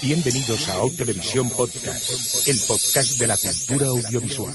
Bienvenidos a O Televisión Podcast, el podcast de la cultura audiovisual.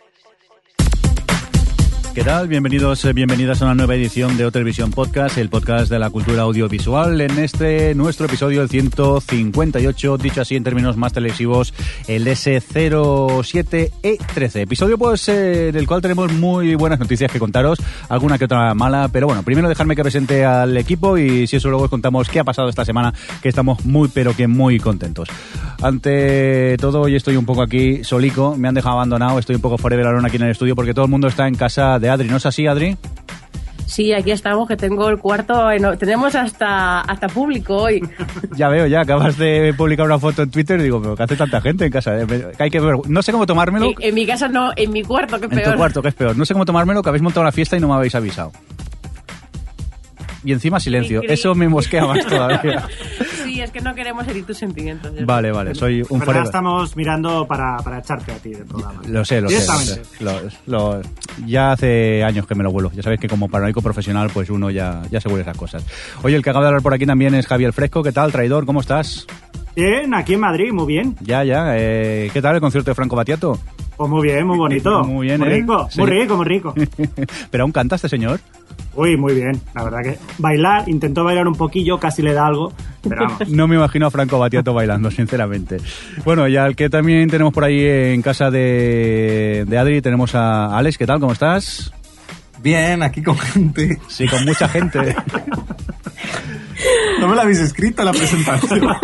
¿Qué tal? Bienvenidos, eh, bienvenidas a una nueva edición de O Televisión Podcast, el podcast de la cultura audiovisual. En este nuestro episodio, el 158, dicho así en términos más televisivos, el S07E13. Episodio, pues, eh, en el cual tenemos muy buenas noticias que contaros, alguna que otra mala, pero bueno, primero dejarme que presente al equipo y si eso luego os contamos qué ha pasado esta semana, que estamos muy, pero que muy contentos. Ante todo, hoy estoy un poco aquí solico, me han dejado abandonado, estoy un poco fuera la lona aquí en el estudio porque todo el mundo está en casa de Adri, ¿no es así, Adri? Sí, aquí estamos, que tengo el cuarto. en- tenemos hasta, hasta público hoy. Ya veo, ya acabas de publicar una foto en Twitter y digo, pero ¿qué hace tanta gente en casa? Eh, hay que ver. No sé cómo tomármelo. En, en mi casa no, en mi cuarto, que es En peor. tu cuarto, que es peor. No sé cómo tomármelo, que habéis montado una fiesta y no me habéis avisado. Y encima silencio. Eso me mosquea más todavía. sí, es que no queremos herir tus sentimientos. Vale, vale, soy un forever. estamos mirando para, para echarte a ti del programa. Lo sé, lo sé, lo sé. Directamente. Lo- lo- ya hace años que me lo vuelo. Ya sabéis que como paranoico profesional, pues uno ya, ya se vuelve esas cosas. Oye, el que acaba de hablar por aquí también es Javier Fresco. ¿Qué tal, traidor? ¿Cómo estás? Bien, aquí en Madrid, muy bien. Ya, ya. eh, ¿Qué tal el concierto de Franco Batiato? Pues muy bien, muy bonito. Muy bien, muy ¿eh? rico, Sí. muy rico, muy rico. ¿Pero aún canta este señor? Uy, muy bien. La verdad que bailar, intentó bailar un poquillo, casi le da algo, pero vamos. No me imagino a Franco Batiato bailando, sinceramente. Bueno, y al que también tenemos por ahí en casa de, de Adri, tenemos a Alex. ¿Qué tal? ¿Cómo estás? Bien, aquí con gente. Sí, con mucha gente. No me la habéis escrito la presentación.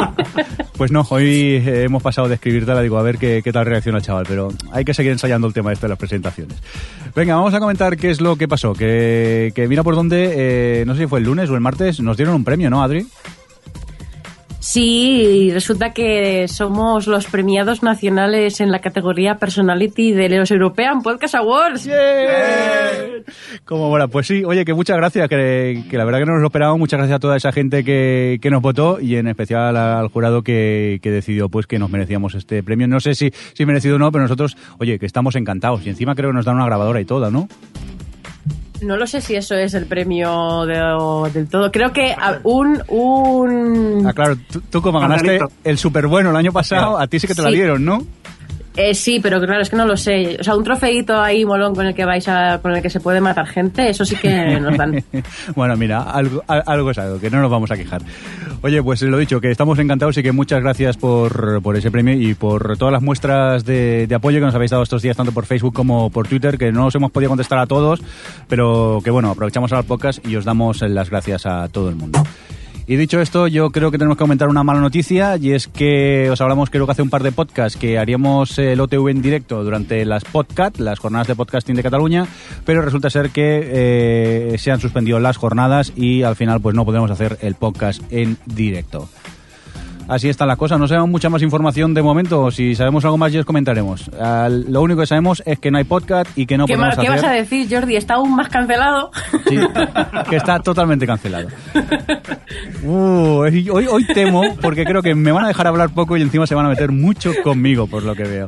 Pues no, hoy eh, hemos pasado de escribírtela, digo, a ver qué, tal reacciona el chaval, pero hay que seguir ensayando el tema este de las presentaciones. Venga, vamos a comentar qué es lo que pasó, que, que mira por dónde, eh, no sé si fue el lunes o el martes, nos dieron un premio, ¿no, Adri? Sí, resulta que somos los premiados nacionales en la categoría Personality de los European Podcast Awards. Como bueno, pues sí, oye, que muchas gracias, que, que la verdad que no nos lo esperábamos, muchas gracias a toda esa gente que, que nos votó y en especial al jurado que, que decidió pues que nos merecíamos este premio. No sé si, si merecido o no, pero nosotros, oye, que estamos encantados y encima creo que nos dan una grabadora y toda, ¿no? No lo sé si eso es el premio de- del todo. Creo que a- un... un Ah, claro, tú, tú como ganaste el súper bueno el año pasado, a ti sí que te la dieron, ¿no? Eh, sí, pero claro, es que no lo sé. O sea, un trofeito ahí molón con el que vais a, con el que se puede matar gente, eso sí que nos dan. bueno, mira, algo, al- algo es algo, que no nos vamos a quejar. Oye, pues lo dicho, que estamos encantados y que muchas gracias por, por ese premio y por todas las muestras de, de apoyo que nos habéis dado estos días, tanto por Facebook como por Twitter, que no os hemos podido contestar a todos, pero que bueno, aprovechamos el podcast y os damos las gracias a todo el mundo. Y dicho esto, yo creo que tenemos que comentar una mala noticia y es que os hablamos creo que hace un par de podcasts que haríamos el OTV en directo durante las podcast, las jornadas de podcasting de Cataluña, pero resulta ser que eh, se han suspendido las jornadas y al final pues no podemos hacer el podcast en directo. Así están las cosas, no sabemos mucha más información de momento, si sabemos algo más ya os comentaremos. Al- lo único que sabemos es que no hay podcast y que no ¿Qué, podemos qué hacer... vas a decir, Jordi? ¿Está aún más cancelado? Sí, que está totalmente cancelado. Uh, hoy, hoy temo, porque creo que me van a dejar hablar poco y encima se van a meter mucho conmigo, por lo que veo.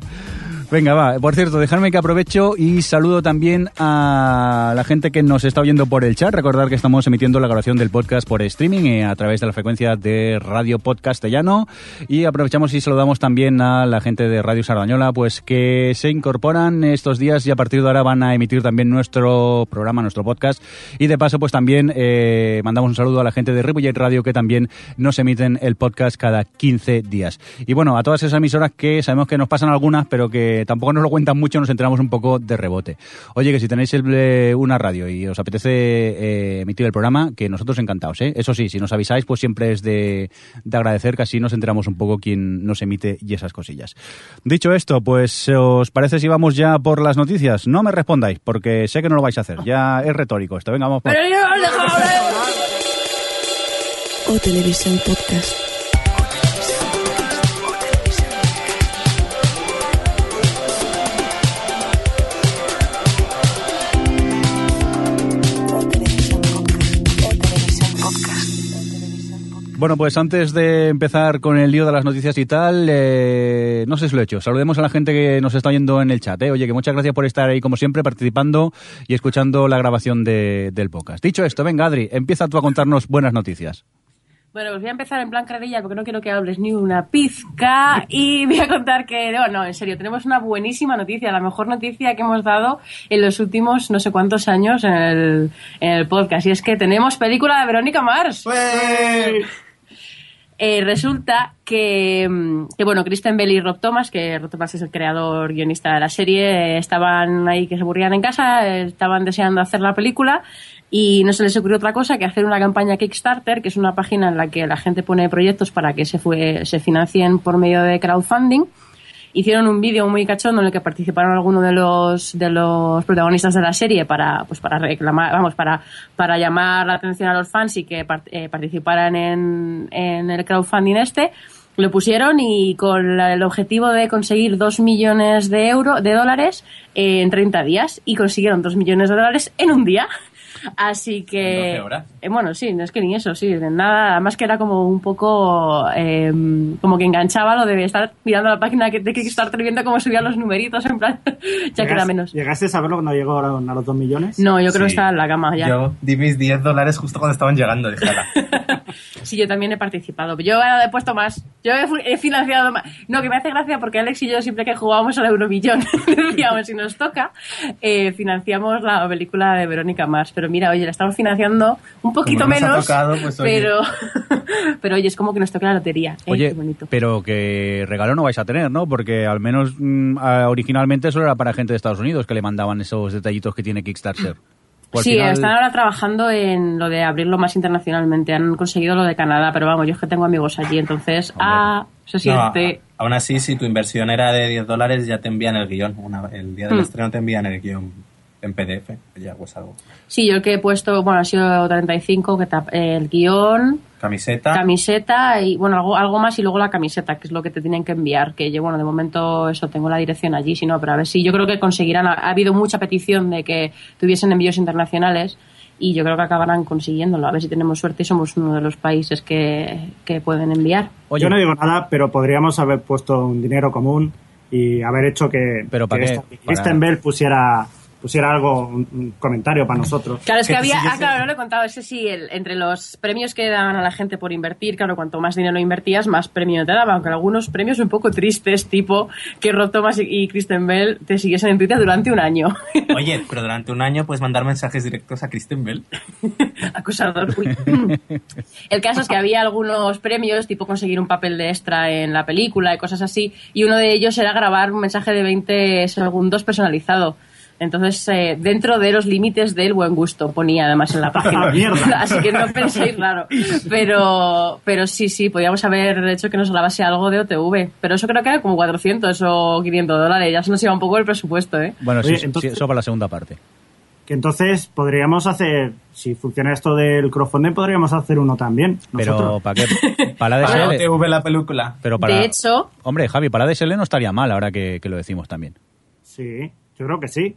Venga, va. Por cierto, dejadme que aprovecho y saludo también a la gente que nos está oyendo por el chat. Recordar que estamos emitiendo la grabación del podcast por streaming eh, a través de la frecuencia de Radio Podcastellano. Y aprovechamos y saludamos también a la gente de Radio Sardañola, pues que se incorporan estos días y a partir de ahora van a emitir también nuestro programa, nuestro podcast. Y de paso, pues también eh, mandamos un saludo a la gente de Ripollet Radio que también nos emiten el podcast cada 15 días. Y bueno, a todas esas emisoras que sabemos que nos pasan algunas, pero que tampoco nos lo cuentan mucho, nos enteramos un poco de rebote. Oye, que si tenéis el- eh, una radio y os apetece eh, emitir el programa, que nosotros encantados, ¿eh? Eso sí, si nos avisáis, pues siempre es de, de agradecer, que así nos enteramos un poco quién nos emite y esas cosillas. Dicho esto, pues ¿os parece si vamos ya por las noticias? No me respondáis, porque sé que no lo vais a hacer, ya es retórico esto. Venga, vamos por... Pero yo no os dejo hablar. O Televisión Podcast. Bueno, pues antes de empezar con el lío de las noticias y tal, eh, no sé si lo he hecho. Saludemos a la gente que nos está oyendo en el chat. ¿eh? Oye, que muchas gracias por estar ahí, como siempre, participando y escuchando la grabación de- del podcast. Dicho esto, venga, Adri, empieza tú a contarnos buenas noticias. Bueno, pues voy a empezar en plan carrilla porque no quiero que hables ni una pizca y voy a contar que, no, no, en serio, tenemos una buenísima noticia, la mejor noticia que hemos dado en los últimos no sé cuántos años en el, en el podcast y es que tenemos película de Verónica Mars. Eh, resulta que, mm, que, bueno, Kristen Bell y Rob Thomas, que Rob Thomas es el creador guionista de la serie, eh, estaban ahí que se aburrían en casa, eh, estaban deseando hacer la película y no se les ocurrió otra cosa que hacer una campaña Kickstarter, que es una página en la que la gente pone proyectos para que se, fue, se financien por medio de crowdfunding. Hicieron un vídeo muy cachondo en el que participaron algunos de los de los protagonistas de la serie para pues para reclamar vamos para para llamar la atención a los fans y que eh, participaran en, en el crowdfunding este. Lo pusieron y con el objetivo de conseguir 2 millones de euros de dólares eh, en 30 días y consiguieron 2 millones de dólares en un día así que ¿En 12 horas? eh, bueno, sí, no es que ni eso, sí, de nada, además que era como un poco, eh, como que enganchaba lo de estar mirando la página que- de Kickstarter viendo cómo subían los numeritos, en plan, ya que era ¿Llegas- menos. ¿Llegaste a saberlo cuando llegaron a los dos millones? No, yo creo que estaba en la cama ya. Yo di mis 10 dólares justo cuando estaban llegando. Dije. Sí, yo también he participado. Yo he puesto más. Yo he financiado más. No, que me hace gracia porque Alex y yo siempre que jugábamos al Euromillón decíamos, si nos toca, eh, financiamos la película de Verónica Mars. Pero mira, oye, la estamos financiando un poquito Como nos ha menos. tocado, pues, oye. pero, pero oye, es como que nos toca la lotería. Eh, Oye, qué bonito. pero que regalo no vais a tener, ¿no? Porque al menos mm, ah, originalmente solo era para gente de Estados Unidos que le mandaban esos detallitos que tiene Kickstarter. Sí, final- están ahora trabajando en lo de abrirlo más internacionalmente. Han conseguido lo de Canadá, pero vamos, yo es que tengo amigos allí, entonces, ah, se No, siente. a- aún así, si tu inversión era de 10 dólares, ya te envían el guion. Una- el día del Hmm. estreno te envían el guion en PDF. Ya, pues algo. Sí, yo el que he puesto, bueno, ha sido 35, que tap- el guion, Camiseta. camiseta y, bueno, algo, algo más y luego la camiseta, que es lo que te tienen que enviar. Que yo, bueno, de momento eso, tengo la dirección allí, si no, pero a ver si yo creo que conseguirán. Ha, ha habido mucha petición de que tuviesen envíos internacionales y yo creo que acabarán consiguiéndolo. A ver si tenemos suerte y somos uno de los países que, que pueden enviar. Oye, Yo no digo nada, pero podríamos haber puesto un dinero común y haber hecho que, ¿Pero que qué? esta- Para- Kristen Bell pusiera, pusiera algo, un, un comentario para nosotros. Claro, es que Que había. Ah, claro, no lo he contado. Ese sí, el- entre los premios que daban a la gente por invertir, claro, cuanto más dinero invertías, más premio te daban. Aunque algunos premios un poco tristes, tipo que Rob Thomas y, y Kristen Bell te siguiesen en Twitter durante un año. Oye, pero durante un año puedes mandar mensajes directos a Kristen Bell. Acusador. Uy. El caso es que había algunos premios, tipo conseguir un papel de extra en la película y cosas así, y uno de ellos era grabar un mensaje de 20 segundos personalizado. Entonces, eh, dentro de los límites del buen gusto, ponía además en la página. Mierda. Así que no penséis raro. Pero, pero sí, sí, podíamos haber hecho que nos grabase algo de OTV. Pero eso creo que era como 400 o 500 dólares. Ya se nos iba un poco el presupuesto, ¿eh? Bueno, Oye, sí, entonces- sí, eso para la segunda parte. Que entonces podríamos hacer, si funciona esto del crowdfunding, podríamos hacer uno también. Pero nosotros. ¿para qué? Para la Para DSL. OTV la película. Pero para... De hecho, Hombre, Javi, para la DSL no estaría mal ahora que, que lo decimos también. Sí, yo creo que sí.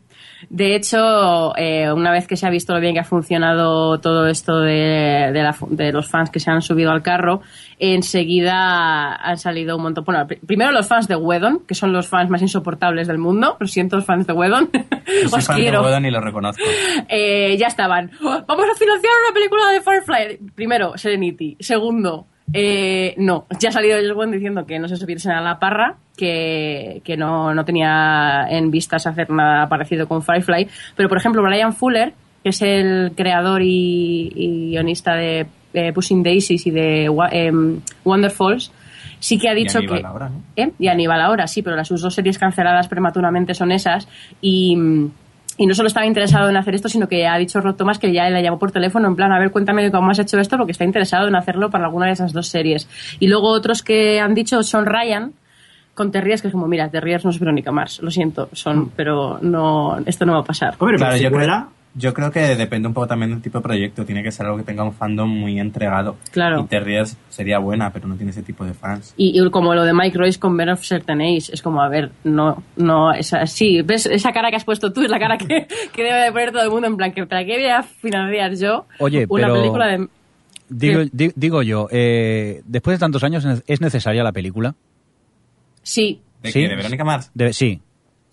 De hecho, eh, una vez que se ha visto lo bien que ha funcionado todo esto de, de la de los fans que se han subido al carro, enseguida han salido un montón. Bueno, primero los fans de Wedon, que son los fans más insoportables del mundo. Lo siento, los fans de Wedon. Yo soy Os fan de. Whedon y lo reconozco. Eh, ya estaban. "Oh, Vamos a financiar una película de Firefly. Primero, Serenity. Segundo, eh, no. Ya ha salido Joss Whedon diciendo que no se subiesen a la parra, que, que no, no tenía en vistas hacer nada parecido con Firefly. Pero, por ejemplo, Brian Fuller, que es el creador y, y guionista de eh, Pushing Daisies y de em, Wonderfalls, sí que ha dicho Aníbal que... ahora, ¿no? ¿Eh? Y Aníbal ahora, sí, pero las sus dos series canceladas prematuramente son esas. Y, y no solo estaba interesado en hacer esto, sino que ha dicho Rod Thomas que ya le llamó por teléfono en plan, a ver, cuéntame cómo has hecho esto, porque está interesado en hacerlo para alguna de esas dos series. Y luego otros que han dicho son Ryan, con Terriers, que es como, mira, Terriers no es Verónica Mars, lo siento, son, pero no, esto no va a pasar. Hombre, Claro, pero si yo creo- vuela, Yo creo que depende un poco también del tipo de proyecto. Tiene que ser algo que tenga un fandom muy entregado. Claro. Y Terriers sería buena, pero no tiene ese tipo de fans. Y, y como lo de Mike Royce con Men of Certain Age, es como, a ver, no, no, esa, sí, ves, esa cara que has puesto tú es la cara que, que debe de poner todo el mundo en plan, que ¿para qué voy a financiar yo Oye, una pero- película de... Digo, di- digo yo, eh, después de tantos años, ¿es necesaria la película? Sí, ¿De Sí. qué? ¿De Verónica Mars? De- sí.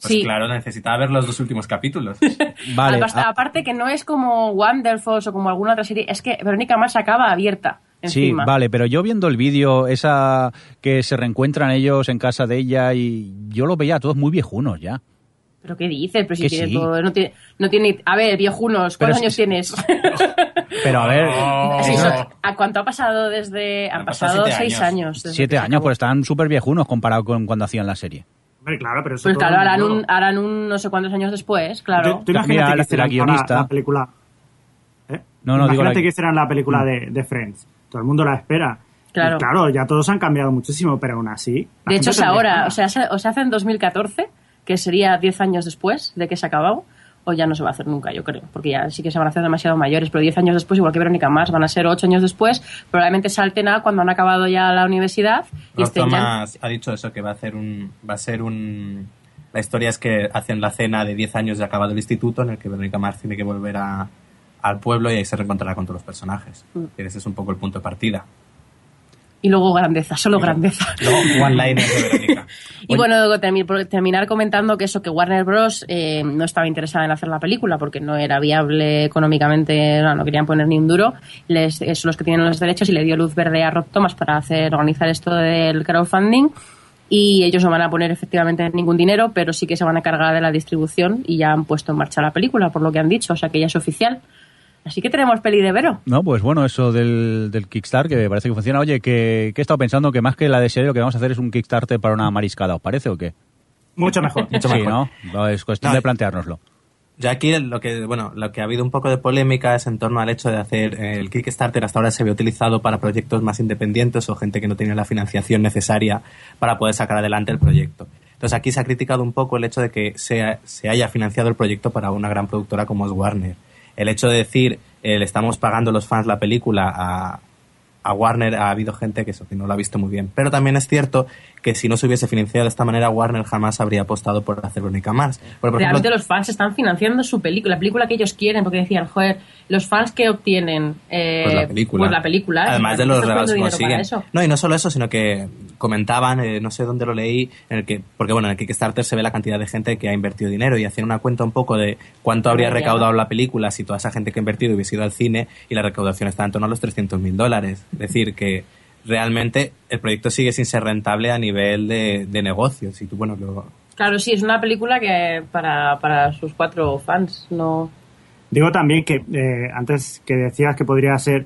Pues Sí. claro, necesitaba ver los dos últimos capítulos. Vale. Aparte, ah, aparte que no es como Wonderfalls o como alguna otra serie, es que Verónica Mars acaba abierta Sí, encima. vale, pero yo viendo el vídeo, esa que se reencuentran ellos en casa de ella y yo los veía a todos muy viejunos ya. ¿Pero qué dices? Pero si Que tiene sí. todo, no tiene, no tiene... A ver, viejunos, ¿cuántos años tienes? Pero a ver, Sí, ¿A cuánto ha pasado desde...? Han Han pasado pasado siete seis años. años. desde siete años, pues están súper viejunos comparado con cuando hacían la serie. Hombre, claro, pero eso Pues claro, harán un, harán un no sé cuántos años después, claro. Tú, tú imagínate Mira, que la- guionista- la película. ¿Eh? No, no, digo Imagínate la- que hicieran la película de, de Friends. Todo el mundo la espera. Claro. Y claro, ya todos han cambiado muchísimo, pero aún así. De hecho, es ahora, o sea, se, o se hace en 2014, que sería 10 años después de que se acabó, o ya no se va a hacer nunca, yo creo, porque ya sí que se van a hacer demasiado mayores, pero 10 años después, igual que Verónica Mars, van a ser 8 años después, probablemente salten a cuando han acabado ya la universidad y Rob estén ya... Thomas ha dicho eso, que va a hacer un... Va a ser un... La historia es que hacen la cena de 10 años de acabado el instituto en el que Verónica Mars tiene que volver a, al pueblo y ahí se reencontrará con todos los personajes. Mm. Y ese es un poco el punto de partida. Y luego grandeza, solo grandeza. De Verónica. Y bueno, terminar comentando que eso, que Warner Bros. eh, no estaba interesada en hacer la película porque no era viable económicamente, no, no querían poner ni un duro. Les, son los que tienen los derechos y le dio luz verde a Rob Thomas para hacer organizar esto del crowdfunding. Y ellos no van a poner efectivamente ningún dinero, pero sí que se van a cargar de la distribución y ya han puesto en marcha la película, por lo que han dicho, o sea que ya es oficial. Así que tenemos peli de Vero. No, pues bueno, eso del, del Kickstarter, que parece que funciona. Oye, que, que he estado pensando que más que la de serie, lo que vamos a hacer es un Kickstarter para una mariscada, ¿os parece o qué? Mucho mejor. Mucho sí, mejor. ¿no? No, Es cuestión No, de planteárnoslo. Ya aquí lo que, bueno, lo que ha habido un poco de polémica es en torno al hecho de hacer eh, el Kickstarter hasta ahora se había utilizado para proyectos más independientes o gente que no tenía la financiación necesaria para poder sacar adelante el proyecto. Entonces aquí se ha criticado un poco el hecho de que se, se haya financiado el proyecto para una gran productora como es Warner. El hecho de decir eh, le estamos pagando los fans la película a, a Warner ha habido gente que eso que no lo ha visto muy bien. Pero también es cierto que si no se hubiese financiado de esta manera, Warner jamás habría apostado por hacer Verónica Mars. Porque, por Realmente ejemplo, los fans están financiando su película, la película que ellos quieren, porque decían, joder, los fans que obtienen eh, Pues la película. pues la película, Además de ¿estás los regalos que consiguen. No, y no solo eso, sino que comentaban, eh, no sé dónde lo leí, en el que, porque bueno, en el Kickstarter se ve la cantidad de gente que ha invertido dinero y hacían una cuenta un poco de cuánto habría recaudado la película si toda esa gente que ha invertido hubiese ido al cine y la recaudación está en torno a los 300 mil dólares. Es decir, que realmente el proyecto sigue sin ser rentable a nivel de, de negocios. Y tú, bueno, lo- Claro, sí, es una película que para, para sus cuatro fans, no... Digo también que eh, antes que decías que podría ser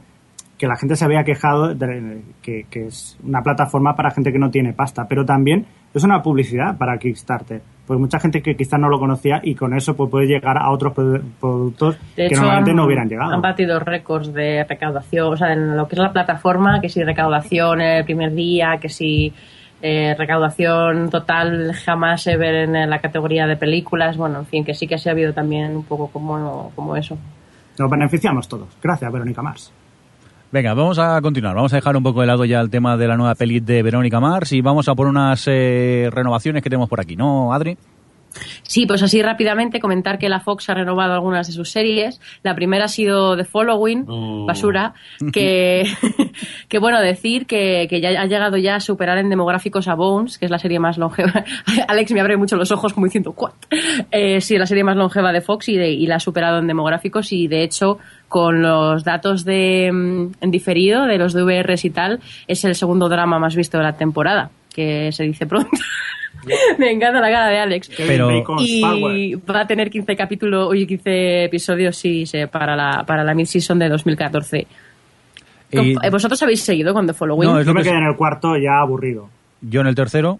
que la gente se había quejado de que, que es una plataforma para gente que no tiene pasta, pero también es una publicidad para Kickstarter. Pues mucha gente que quizás no lo conocía y con eso pues, puede llegar a otros produ- productos De que hecho, normalmente han, no hubieran llegado. han batido récords de recaudación, o sea, en lo que es la plataforma, que si recaudación el primer día, que si eh, recaudación total jamás ever en la categoría de películas, bueno, en fin, que sí que se ha habido también un poco como, como eso. Nos beneficiamos todos. Gracias, Verónica Mars. Venga, vamos a continuar. Vamos a dejar un poco de lado ya el tema de la nueva peli de Verónica Mars y vamos a por unas eh, renovaciones que tenemos por aquí, ¿no, Adri? Sí, pues así rápidamente comentar que la Fox ha renovado algunas de sus series. La primera ha sido The Following, Mm. basura, que, que bueno, decir que, que ya ha llegado ya a superar en demográficos a Bones, que es la serie más longeva. Alex me abre mucho los ojos como diciendo, ¿what? Eh, sí, la serie más longeva de Fox y, de- y la ha superado en demográficos y de hecho con los datos de mm, en diferido de los DVRs y tal, es el segundo drama más visto de la temporada, que se dice pronto. me encanta la cara de Alex. Pero- Y va a tener 15 capítulos, oye, 15 episodios sí, sí, para la, para la mid-season de 2014. Y- eh, ¿Vosotros habéis seguido The Following? No, es Yo lo me que quedé en el cuarto ya aburrido. yo en el tercero.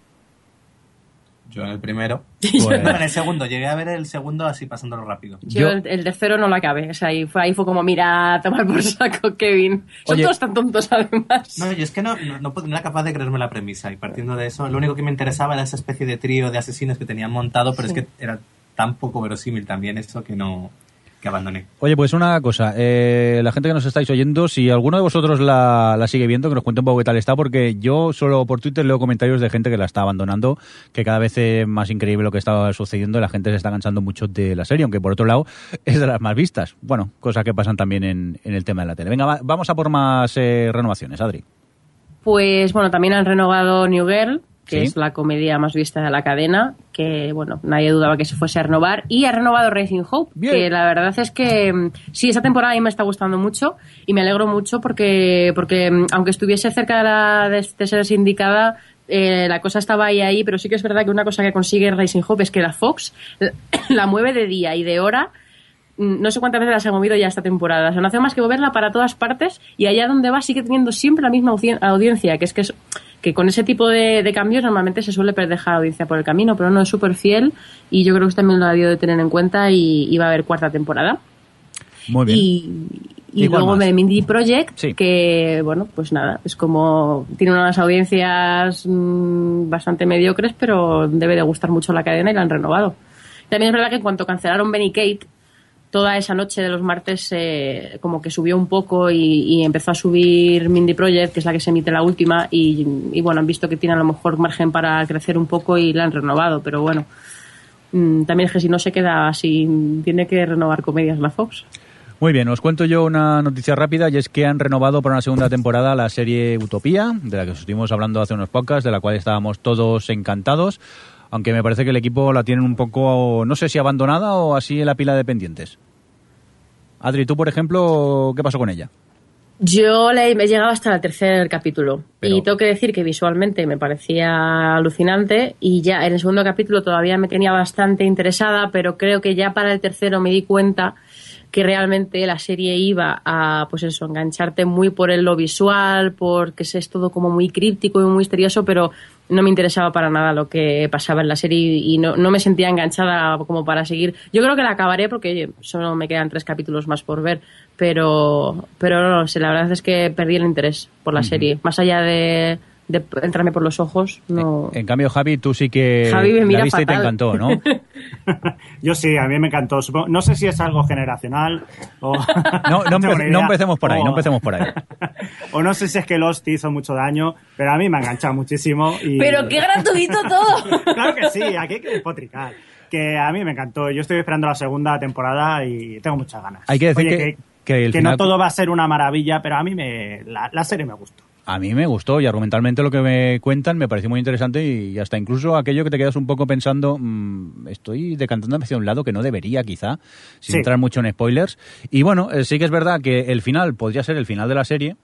Yo en el primero. Pues- No, en el segundo, llegué a ver el segundo así pasándolo rápido. Yo, yo- el, tercero no lo acabé. O sea, ahí fue, ahí fue como, mira, tomar por saco, Kevin. Son Oye. todos tan tontos, además. No, yo es que no, no, no era capaz de creerme la premisa y partiendo de eso, lo único que me interesaba era esa especie de trío de asesinos que tenían montado, pero es que era tan poco verosímil también eso que no... que abandoné. Oye, pues una cosa, eh, la gente que nos estáis oyendo, si alguno de vosotros la, la sigue viendo, que nos cuente un poco qué tal está, porque yo solo por Twitter leo comentarios de gente que la está abandonando, que cada vez es más increíble lo que está sucediendo, la gente se está cansando mucho de la serie, aunque por otro lado es de las más vistas. Bueno, cosas que pasan también en, en el tema de la tele. Venga, va- vamos a por más eh, renovaciones, Adri. Pues bueno, también han renovado New Girl, que Sí. es la comedia más vista de la cadena, que bueno, nadie dudaba que se fuese a renovar. Y ha renovado Racing Hope, Bien. que la verdad es que mm, sí, esa temporada a mí me está gustando mucho y me alegro mucho porque, porque mm, aunque estuviese cerca de, la, de, de ser sindicada, eh, la cosa estaba ahí ahí, pero sí que es verdad que una cosa que consigue Racing Hope es que la Fox la, mueve de día y de hora mm, no sé cuántas veces las ha movido ya esta temporada. O sea, no hace más que moverla para todas partes y allá donde va sigue teniendo siempre la misma audien- audiencia, que es que, es, que con ese tipo de, de cambios normalmente se suele dejar audiencia por el camino, pero no es súper fiel y yo creo que también lo ha debido de tener en cuenta y, y va a haber cuarta temporada. Muy bien. Y, y ¿Y cuál luego de Mindy Project, Sí. que bueno, pues nada, es como tiene unas audiencias mm, bastante mediocres, pero debe de gustar mucho la cadena y la han renovado. También es verdad que en cuanto cancelaron Benny Kate, toda esa noche de los martes eh, como que subió un poco y, empezó a subir Mindy Project, que es la que se emite la última, y, bueno, han visto que tiene a lo mejor margen para crecer un poco y la han renovado, pero bueno. mm, También es que si no se queda así, tiene que renovar comedias la Fox. Muy bien, os cuento yo una noticia rápida y es que han renovado para una segunda temporada la serie Utopía, de la que os estuvimos hablando hace unos podcasts, de la cual estábamos todos encantados, aunque me parece que el equipo la tienen un poco, no sé si abandonada o así en la pila de pendientes. Adri, tú por ejemplo, ¿qué pasó con ella? Yo le he llegado hasta el tercer capítulo Pero- y tengo que decir que visualmente me parecía alucinante y ya en el segundo capítulo todavía me tenía bastante interesada, pero creo que ya para el tercero me di cuenta que realmente la serie iba a, pues eso, engancharte muy por el lo visual, porque es todo como muy críptico y muy misterioso, pero no me interesaba para nada lo que pasaba en la serie y no, no me sentía enganchada como para seguir. Yo creo que la acabaré porque solo me quedan tres capítulos más por ver, pero, pero no, sé, la verdad es que perdí el interés por la serie. Más allá de, de entrarme por los ojos, no. En cambio, Javi, tú sí que Javi me la mira viste y te fatal. encantó, ¿no? Yo sí, a mí me encantó. No sé si es algo generacional o... No, no, empe- no empecemos por ahí, O- no empecemos por ahí. o no sé si es que Lost hizo mucho daño, pero a mí me ha enganchado muchísimo. Y... Pero qué gratuito todo. claro que sí, aquí hay que despotricar. Que a mí me encantó. Yo estoy esperando la segunda temporada y tengo muchas ganas. Hay que decir Oye, que- que el que final- no todo va a ser una maravilla, pero a mí me, la, la serie me gustó. A mí me gustó y argumentalmente lo que me cuentan me pareció muy interesante y hasta incluso aquello que te quedas un poco pensando, mm, estoy decantándome hacia un lado que no debería quizá, sin Sí. entrar mucho en spoilers. Y bueno, eh, sí que es verdad que el final podría ser el final de la serie.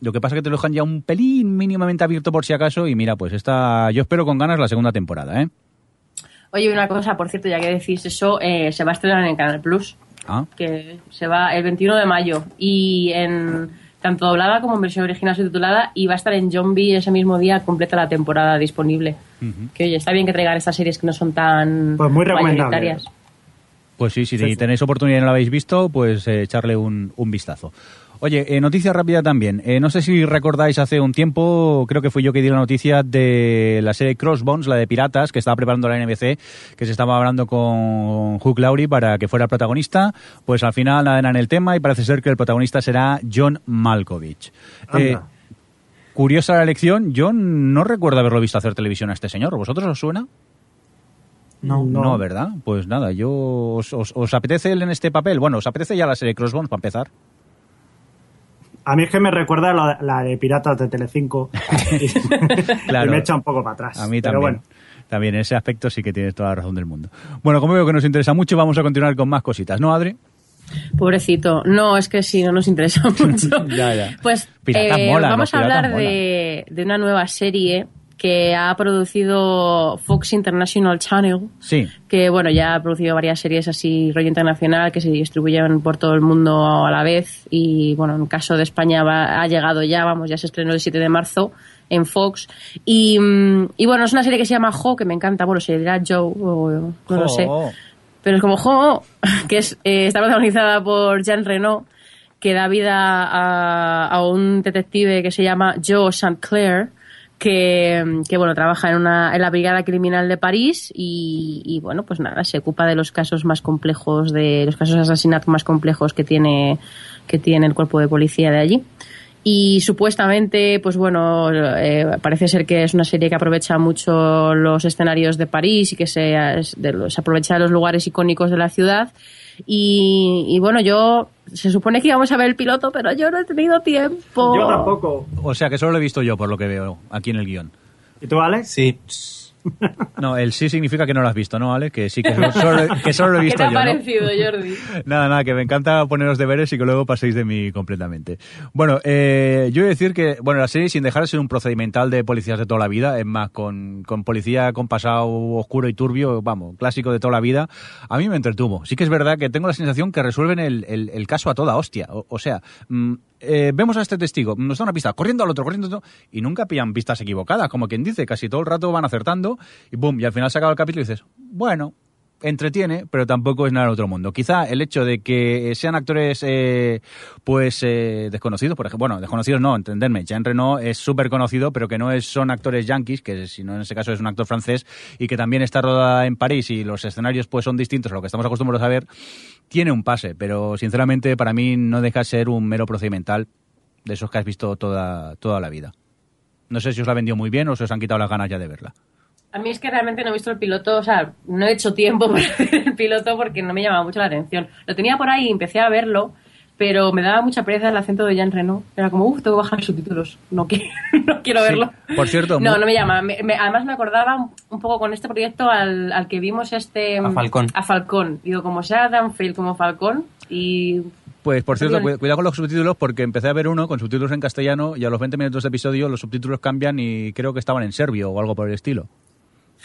Lo que pasa es que te lo dejan ya un pelín mínimamente abierto por si acaso y mira, pues esta yo espero con ganas la segunda temporada, ¿eh? Oye, una cosa, por cierto, ya que decís eso, eh, se va a estrenar en Canal Plus, Ah, que se va el 21 de mayo y en tanto doblada como en versión original subtitulada y va a estar en Zombie ese mismo día completa la temporada disponible. Que oye, está bien que traigan estas series que no son tan Pues muy recomendable. mayoritarias. Pues sí, si Sí, sí. tenéis oportunidad y no lo habéis visto, pues eh, echarle un, un vistazo. Oye, eh, noticia rápida también. Eh, no sé si recordáis hace un tiempo, creo que fui yo que di la noticia de la serie Crossbones, la de piratas, que estaba preparando la NBC, que se estaba hablando con Hugh Laurie para que fuera el protagonista. Pues al final nada en el tema y parece ser que el protagonista será John Malkovich. Eh, curiosa la elección. Yo no recuerdo haberlo visto hacer televisión a este señor. ¿Vosotros os suena? No, No, ¿verdad? Pues nada, yo os, os- os apetece él en este papel. Bueno, os apetece ya la serie Crossbones para empezar. A mí es que me recuerda la, la de Piratas de Telecinco. y, Claro. y me echa un poco para atrás. A mí Pero también. bueno. También en ese aspecto sí que tienes toda la razón del mundo. Bueno, como veo que nos interesa mucho, vamos a continuar con más cositas, ¿no, Adri? Pobrecito. No, es que sí, no nos interesa mucho. Ya, ya. Pues Piratas eh, molan, vamos a hablar de, de una nueva serie que ha producido Fox International Channel. Sí. que bueno, ya ha producido varias series así rollo internacional que se distribuyen por todo el mundo a la vez y bueno, en caso de España va- ha llegado ya, vamos, ya se estrenó el 7 de marzo en Fox y, mm, y bueno, es una serie que se llama Jo, que me encanta, bueno, se dirá Joe o no lo sé, pero es como Jo, que es, eh, está protagonizada por Jean Reno que da vida a, a un detective que se llama Joe St. Clair que, bueno, trabaja en, una, en la Brigada Criminal de París y, bueno, pues nada, se ocupa de los casos más complejos, de los casos de asesinato más complejos que tiene, que tiene el cuerpo de policía de allí. Y supuestamente, pues bueno, eh, parece ser que es una serie que aprovecha mucho los escenarios de París y que se, se aprovecha de los lugares icónicos de la ciudad. Y, y, bueno, yo se supone que íbamos a ver el piloto, pero yo no he tenido tiempo. Yo tampoco. O sea que solo lo he visto yo por lo que veo aquí en el guion. ¿Y tú, Alex? Sí. No, el sí significa que no lo has visto, ¿no, Ale? Que sí, que solo, que solo lo he visto ¿Qué te ha yo. ¿no? parecido, Jordi? Nada, nada, que me encanta poneros deberes y que luego paséis de mí completamente. Bueno, eh, yo voy a decir que, bueno, la serie, sin dejar de ser un procedimental de policías de toda la vida, es más, con, con policía con pasado oscuro y turbio, vamos, clásico de toda la vida, a mí me entretuvo. Sí que es verdad que tengo la sensación que resuelven el, el, el caso a toda hostia. O, o sea, mm, eh, vemos a este testigo, nos da una pista, corriendo al otro, corriendo al otro, y nunca pillan pistas equivocadas, como quien dice, casi todo el rato van acertando, y boom, y al final se acaba el capítulo y dices, bueno, entretiene, pero tampoco es nada del otro mundo. Quizá el hecho de que sean actores eh, pues eh, desconocidos, por ejemplo, bueno, desconocidos no, entenderme, Jean Reno es súper conocido, pero que no es, son actores yankees, que si no en ese caso es un actor francés, y que también está rodada en París y los escenarios pues son distintos a lo que estamos acostumbrados a ver, tiene un pase, pero sinceramente para mí no deja de ser un mero procedimental de esos que has visto toda, toda la vida. No sé si os la vendió muy bien o si os han quitado las ganas ya de verla. A mí es que realmente no he visto el piloto, o sea, no he hecho tiempo para ver el piloto porque no me llamaba mucho la atención. Lo tenía por ahí y empecé a verlo, pero me daba mucha pereza el acento de Jean Reno. Era como, uff, tengo que bajar subtítulos. No quiero, no quiero Sí. verlo. Por cierto, No, no me llama. Me- me- además me acordaba un, poco con este proyecto al, al que vimos este... A Falcón. A Falcón. Digo, como sea Dan Fail como Falcón y... Pues por cierto, cuidado con los subtítulos porque empecé a ver uno con subtítulos en castellano y a los 20 minutos de episodio los subtítulos cambian y creo que estaban en serbio o algo por el estilo.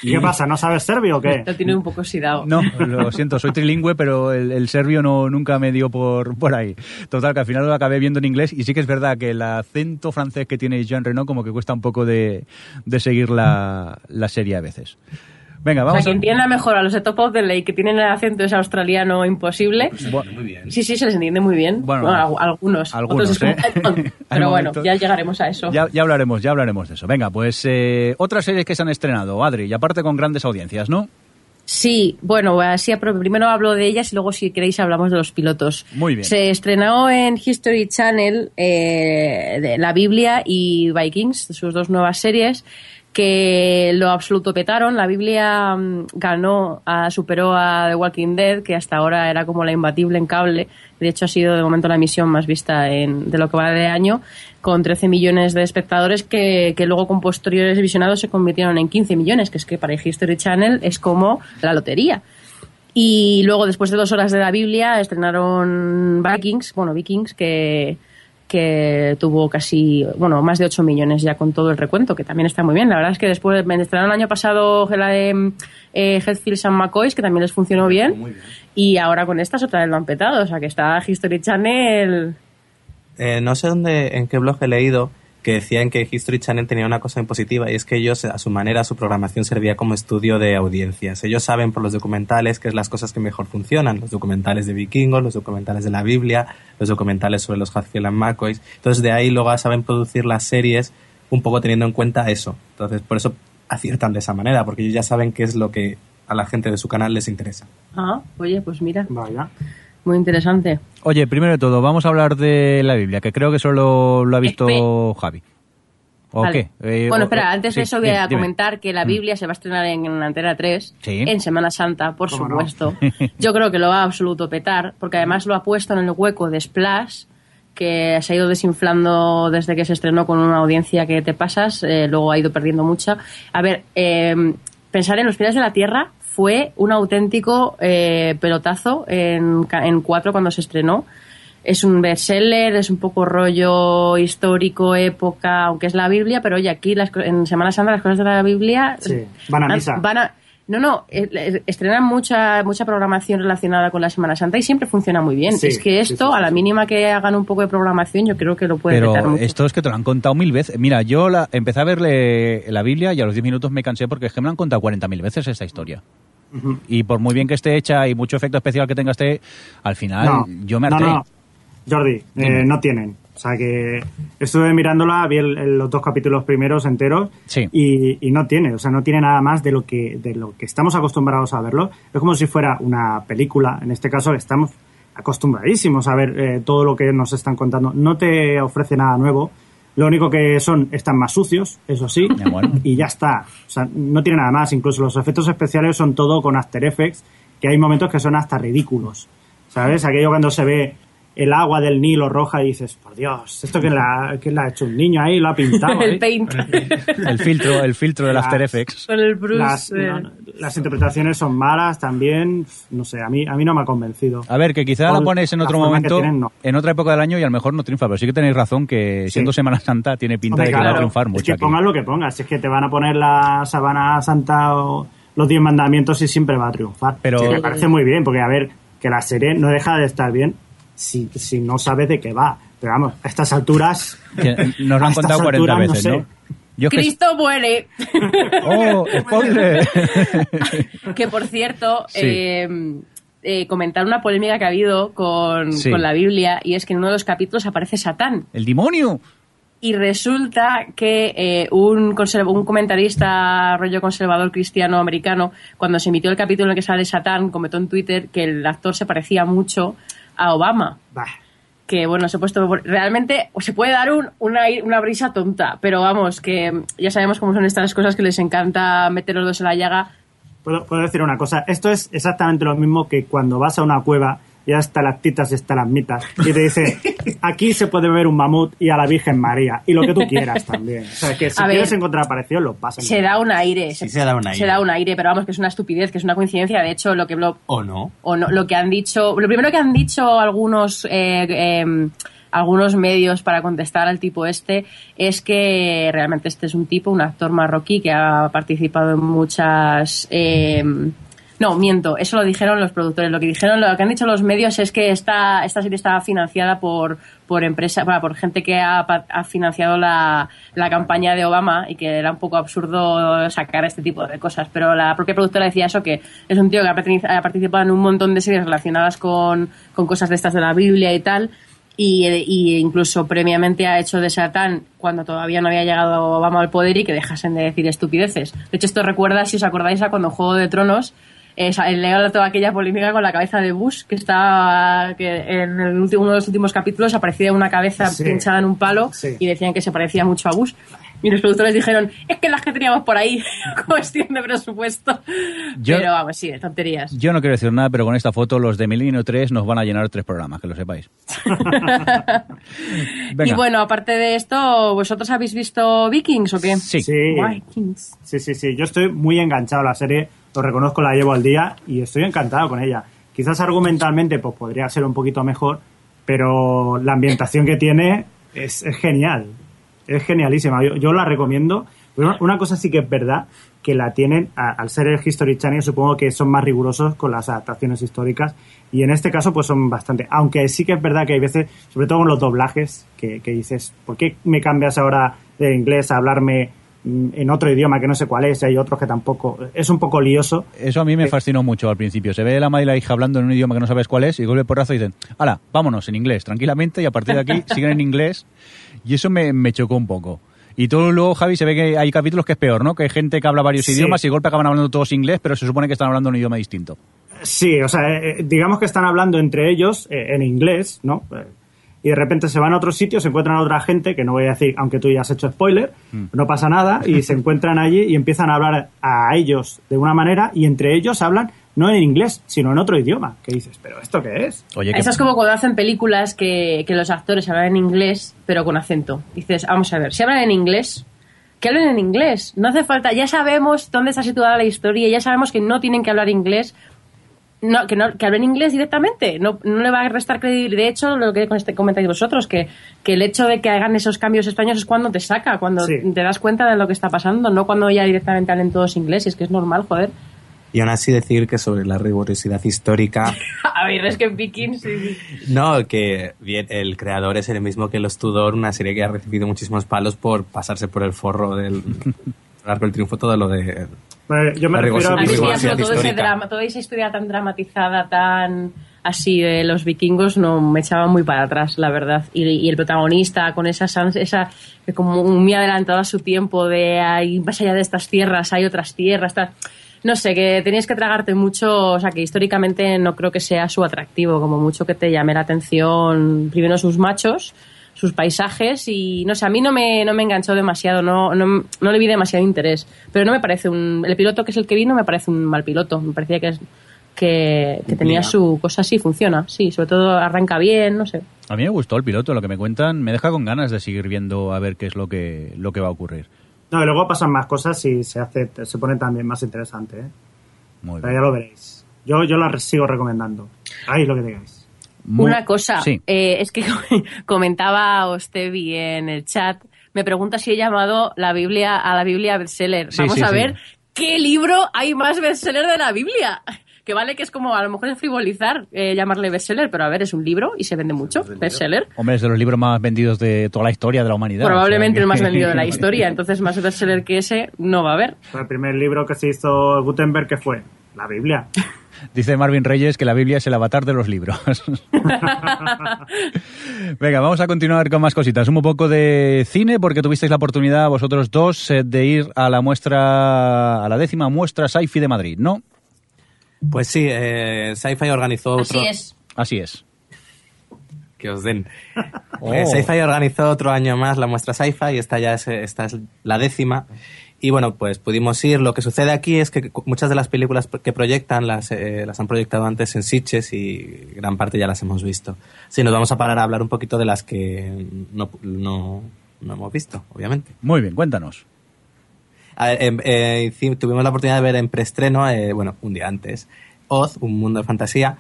¿Y qué pasa? ¿No sabes serbio o qué? Lo tiene un poco oxidado. No, lo siento, soy trilingüe, pero el, el serbio no nunca me dio por, por ahí. Total, que al final lo acabé viendo en inglés y sí que es verdad que el acento francés que tiene Jean Reno como que cuesta un poco de, de seguir la, la serie a veces. Venga, O vamos sea, a... entienda mejor a los de Top of the Lake que tienen el acento ese australiano imposible. Bu- Muy bien. Sí, sí, se les entiende muy bien. Bueno, Bueno, al- algunos. algunos, Otros es como, ¿eh? Pero bueno, ya llegaremos a eso. Ya, ya hablaremos, ya hablaremos de eso. Venga, pues eh, otras series que se han estrenado, Adri, y aparte con grandes audiencias, ¿no? Sí, bueno, así primero hablo de ellas y luego si queréis hablamos de los pilotos. Muy bien. Se estrenó en History Channel eh, de la Biblia y Vikings, sus dos nuevas series que lo absoluto petaron. La Biblia mm, ganó, a- superó a The Walking Dead, que hasta ahora era como la imbatible en cable. De hecho, ha sido de momento la emisión más vista de lo que va de año, con 13 millones de espectadores que, que luego con posteriores visionados se convirtieron en 15 millones, que es que para History Channel es como la lotería. Y luego, después de dos horas de la Biblia, estrenaron Vikings, bueno, Vikings, que, que tuvo casi, bueno, más de 8 millones ya con todo el recuento, que también está muy bien. La verdad es que después, me estrenaron el año pasado la de eh, Heathfield and McCoys, que también les funcionó bien, y ahora con estas otra vez lo han petado, o sea que está History Channel... Eh, no sé dónde, en qué blog he leído que decían que History Channel tenía una cosa muy positiva y es que ellos, a su manera, su programación servía como estudio de audiencias. Ellos saben por los documentales qué es las cosas que mejor funcionan. Los documentales de vikingos, los documentales de la Biblia, los documentales sobre los Hatfield and McCoys. Entonces, de ahí luego saben producir las series un poco teniendo en cuenta eso. Entonces, por eso aciertan de esa manera, porque ellos ya saben qué es lo que a la gente de su canal les interesa. Ah, oye, pues mira, Vaya. Muy interesante. Oye, primero de todo, vamos a hablar de la Biblia, que creo que solo lo ha visto Javi. ¿O Vale. qué? Eh, bueno, espera, o- antes sí, de eso voy dime, a dime. comentar que la Mm. Biblia se va a estrenar en, en Antena 3 Sí. en Semana Santa, por supuesto. Yo creo que lo va a absoluto petar, porque además lo ha puesto en el hueco de Splash, que se ha ido desinflando desde que se estrenó con una audiencia que te pasas, eh, luego ha ido perdiendo mucha. A ver, eh, pensar en Los Pies de la Tierra fue un auténtico eh, pelotazo en, en cuatro cuando se estrenó. Es un bestseller, es un poco rollo histórico, época, aunque es la Biblia, pero oye, aquí las en Semana Santa las cosas de la Biblia Sí, van a misa. van a- no, no, eh, eh, estrenan mucha mucha programación relacionada con la Semana Santa y siempre funciona muy bien. Sí, es que sí, esto, sí, a la mínima que hagan un poco de programación, yo creo que lo puede petar Pero mucho. esto es que te lo han contado mil veces. Mira, yo la, empecé a verle la Biblia y a los 10 minutos me cansé porque es que me la han contado 40.000 veces esta historia. Y por muy bien que esté hecha y mucho efecto especial que tenga este, al final No, yo me harté. no, no. Jordi, eh, no tienen. O sea que Estuve mirándola, vi el- el- los dos capítulos primeros enteros Sí. y, y no tiene, o sea, no tiene nada más de lo que de lo que estamos acostumbrados a verlo. Es como si fuera una película, en este caso estamos acostumbradísimos a ver eh, todo lo que nos están contando. No te ofrece nada nuevo. Lo único que son están más sucios, eso sí, Ya, bueno. y ya está. O sea, no tiene nada más. Incluso los efectos especiales son todo con After Effects, que hay momentos que son hasta ridículos. ¿Sabes? Aquello cuando se ve el agua del Nilo roja y dices, por Dios, ¿esto que la, que la ha hecho un niño ahí? ¿Lo ha pintado? el ahí?". paint. El filtro, el filtro del Las- After Effects. Con el Bruce. Las, eh, no, las interpretaciones son malas también. No sé, a mí, a mí no me ha convencido. A ver, que quizá la pones en otro que momento, tienen, no. en otra época del año y a lo mejor no triunfa, pero sí que tenéis razón que Sí. siendo Semana Santa tiene pinta Hombre, de que va claro, a triunfar es mucho que aquí. pongas lo que pongas. Es que te van a poner la sabana santa o los diez mandamientos y siempre va a triunfar. Pero- Sí, me parece muy bien, porque a ver, que la serie no deja de estar bien si, si no sabes de qué va. Pero vamos, a estas alturas... Que nos lo a han contado 40 alturas, veces, no ¿no? sé. Yo es que- Cristo muere. ¡Oh, spoiler! que por cierto, Sí. eh, eh, comentar una polémica que ha habido con, Sí. con la Biblia y es que en uno de los capítulos aparece Satán. ¡El demonio! Y resulta que eh, un, un comentarista rollo conservador cristiano americano, cuando se emitió el capítulo en el que sale Satán, comentó en Twitter que el actor se parecía mucho a Obama. Bah, Que bueno, se ha puesto. Realmente se puede dar un- una, una brisa tonta, pero vamos, que ya sabemos cómo son estas cosas que les encanta meter los dos en la llaga. ¿puedo, puedo decir una cosa. Esto es exactamente lo mismo que cuando vas a una cueva y hay estalactitas y estalagmitas y te dice, aquí se puede ver un mamut y a la Virgen María y lo que tú quieras también. O sea, que si A ver, quieres encontrar parecido, lo pasan. Se da un aire. Sí, se da un aire. Se da un aire, pero vamos, que es una estupidez, que es una coincidencia. De hecho, lo que lo, ¿O no? o no, lo que han dicho, lo primero que han dicho algunos eh, eh, algunos medios para contestar al tipo este es que realmente este es un tipo, un actor marroquí que ha participado en muchas eh, no, miento, eso lo dijeron los productores. Lo que dijeron, lo que han dicho los medios es que esta, esta serie estaba financiada por, por empresa, por gente que ha, ha financiado la, la campaña de Obama y que era un poco absurdo sacar este tipo de cosas. Pero la propia productora decía eso, que es un tío que ha, participado en un montón de series relacionadas con, con cosas de estas de la Biblia y tal. Y, incluso previamente ha hecho de Satán cuando todavía no había llegado Obama al poder y que dejasen de decir estupideces. De hecho, esto recuerda, si os acordáis, a cuando Juego de Tronos eh, sa- el legado de toda aquella polémica con la cabeza de Bush, que está que en el último, uno de los últimos capítulos aparecía una cabeza Sí. pinchada en un palo Sí. y decían que se parecía mucho a Bush. Y los productores dijeron, es que las que teníamos por ahí, cuestión de presupuesto. Yo- Pero vamos, sí, de tonterías. Yo no quiero decir nada, pero con esta foto los de Milenio 3 nos van a llenar tres programas, que lo sepáis. Y bueno, aparte de esto, ¿vosotros habéis visto Vikings o qué? Sí. Sí. Vikings. Sí, sí, sí. Yo estoy muy enganchado a la serie, lo reconozco, la llevo al día y estoy encantado con ella. Quizás argumentalmente pues podría ser un poquito mejor, pero la ambientación que tiene es, genial. Es genialísima. Yo, la recomiendo. Una- cosa sí que es verdad, que la tienen, al ser el History Channel, supongo que son más rigurosos con las adaptaciones históricas y en este caso pues son bastante. Aunque sí que es verdad que hay veces, sobre todo con los doblajes, que, dices, ¿por qué me cambias ahora de inglés a hablarme en otro idioma que no sé cuál es? Hay otros que tampoco. Es un poco lioso. Eso a mí me fascinó mucho al principio. Se ve la madre y la hija hablando en un idioma que no sabes cuál es y golpe porrazo y dicen, hala, vámonos en inglés, tranquilamente, y a partir de aquí siguen en inglés. Y eso me, me chocó un poco. Y todo luego, Javi, se ve que hay capítulos que es peor, ¿no? Que hay gente que habla varios Sí. idiomas y de golpe acaban hablando todos inglés, pero se supone que están hablando un idioma distinto. Sí, o sea, eh, eh, digamos que están hablando entre ellos eh, en inglés, ¿no? Y de repente se van a otro sitio, se encuentran a otra gente, que no voy a decir, aunque tú ya has hecho spoiler, no pasa nada, y se encuentran allí y empiezan a hablar a ellos de una manera y entre ellos hablan no en inglés, sino en otro idioma. ¿Qué dices? ¿Pero esto qué es? Oye, que Eso es como cuando hacen películas que, que los actores hablan en inglés, pero con acento. Dices, vamos a ver, si hablan en inglés, que hablen en inglés. No hace falta, ya sabemos dónde está situada la historia, ya sabemos que no tienen que hablar inglés. No, que, no, que hablen inglés directamente, no, no le va a restar credibilidad. De hecho, lo que este- comentáis vosotros, que, que el hecho de que hagan esos cambios españoles es cuando te saca, cuando Sí. te das cuenta de lo que está pasando, no cuando ya directamente hablen todos inglés, es que es normal, joder. Y aún así decir que sobre la rigurosidad histórica, A ver, es que en Vikings... sí. no, que bien, el creador es el mismo que Los Tudor, una serie que ha recibido muchísimos palos por pasarse por el forro del arco del triunfo, todo lo de... Yo me refiero a todo ese drama, toda esa historia tan dramatizada, tan así de los vikingos no me echaba muy para atrás, la verdad. Y, y el protagonista con esa, esa que como muy adelantado a su tiempo de ahí más allá de estas tierras hay otras tierras, tal. no sé, que tenías que tragarte mucho, o sea, que históricamente no creo que sea su atractivo, como mucho que te llame la atención primero sus machos, sus paisajes y no sé, a mí no me, no me enganchó demasiado, no, no, no le vi demasiado interés, pero no me parece un, el piloto que es el que vino me parece un mal piloto, me parecía que es que, que tenía su cosa así, funciona, sí, sobre todo arranca bien, no sé. A mí me gustó el piloto, lo que me cuentan, me deja con ganas de seguir viendo a ver qué es lo que, lo que va a ocurrir. No, y luego pasan más cosas y se hace se pone también más interesante, ¿eh? Muy Pero bien. ya lo veréis. Yo, yo la sigo recomendando. Ahí lo que digáis. Muy- Una cosa, Sí. eh, es que comentaba Ostevi en el chat, me pregunta si he llamado la Biblia a la Biblia bestseller. Sí, Vamos sí, a sí. ver qué libro hay más bestseller de la Biblia. Que vale que es como a lo mejor es frivolizar eh, llamarle bestseller, pero a ver, es un libro y se vende mucho, bestseller. Hombre, es de los libros más vendidos de toda la historia de la humanidad. Probablemente o sea el más vendido de la historia, entonces más bestseller que ese no va a haber. El primer libro que se hizo Gutenberg, ¿qué fue? La Biblia. Dice Marvin Reyes que la Biblia es el avatar de los libros. Venga, vamos a continuar con más cositas. Un poco de cine, porque tuvisteis la oportunidad vosotros dos eh, de ir a la muestra, a la décima muestra Sci-Fi de Madrid, ¿no? Pues sí, eh, Sci-Fi organizó otro... Así es. Así es. Que os den. Oh. Eh, Sci-Fi organizó otro año más la muestra Sci-Fi y esta ya es, esta es la décima. Y bueno, pues pudimos ir. Lo que sucede aquí es que muchas de las películas que proyectan las, eh, las han proyectado antes en Sitges y gran parte ya las hemos visto. Sí, nos vamos a parar a hablar un poquito de las que no, no, no hemos visto, obviamente. Muy bien, cuéntanos. A ver, em, eh, hici- tuvimos la oportunidad de ver en preestreno, eh, bueno, un día antes, Oz, un mundo de fantasía.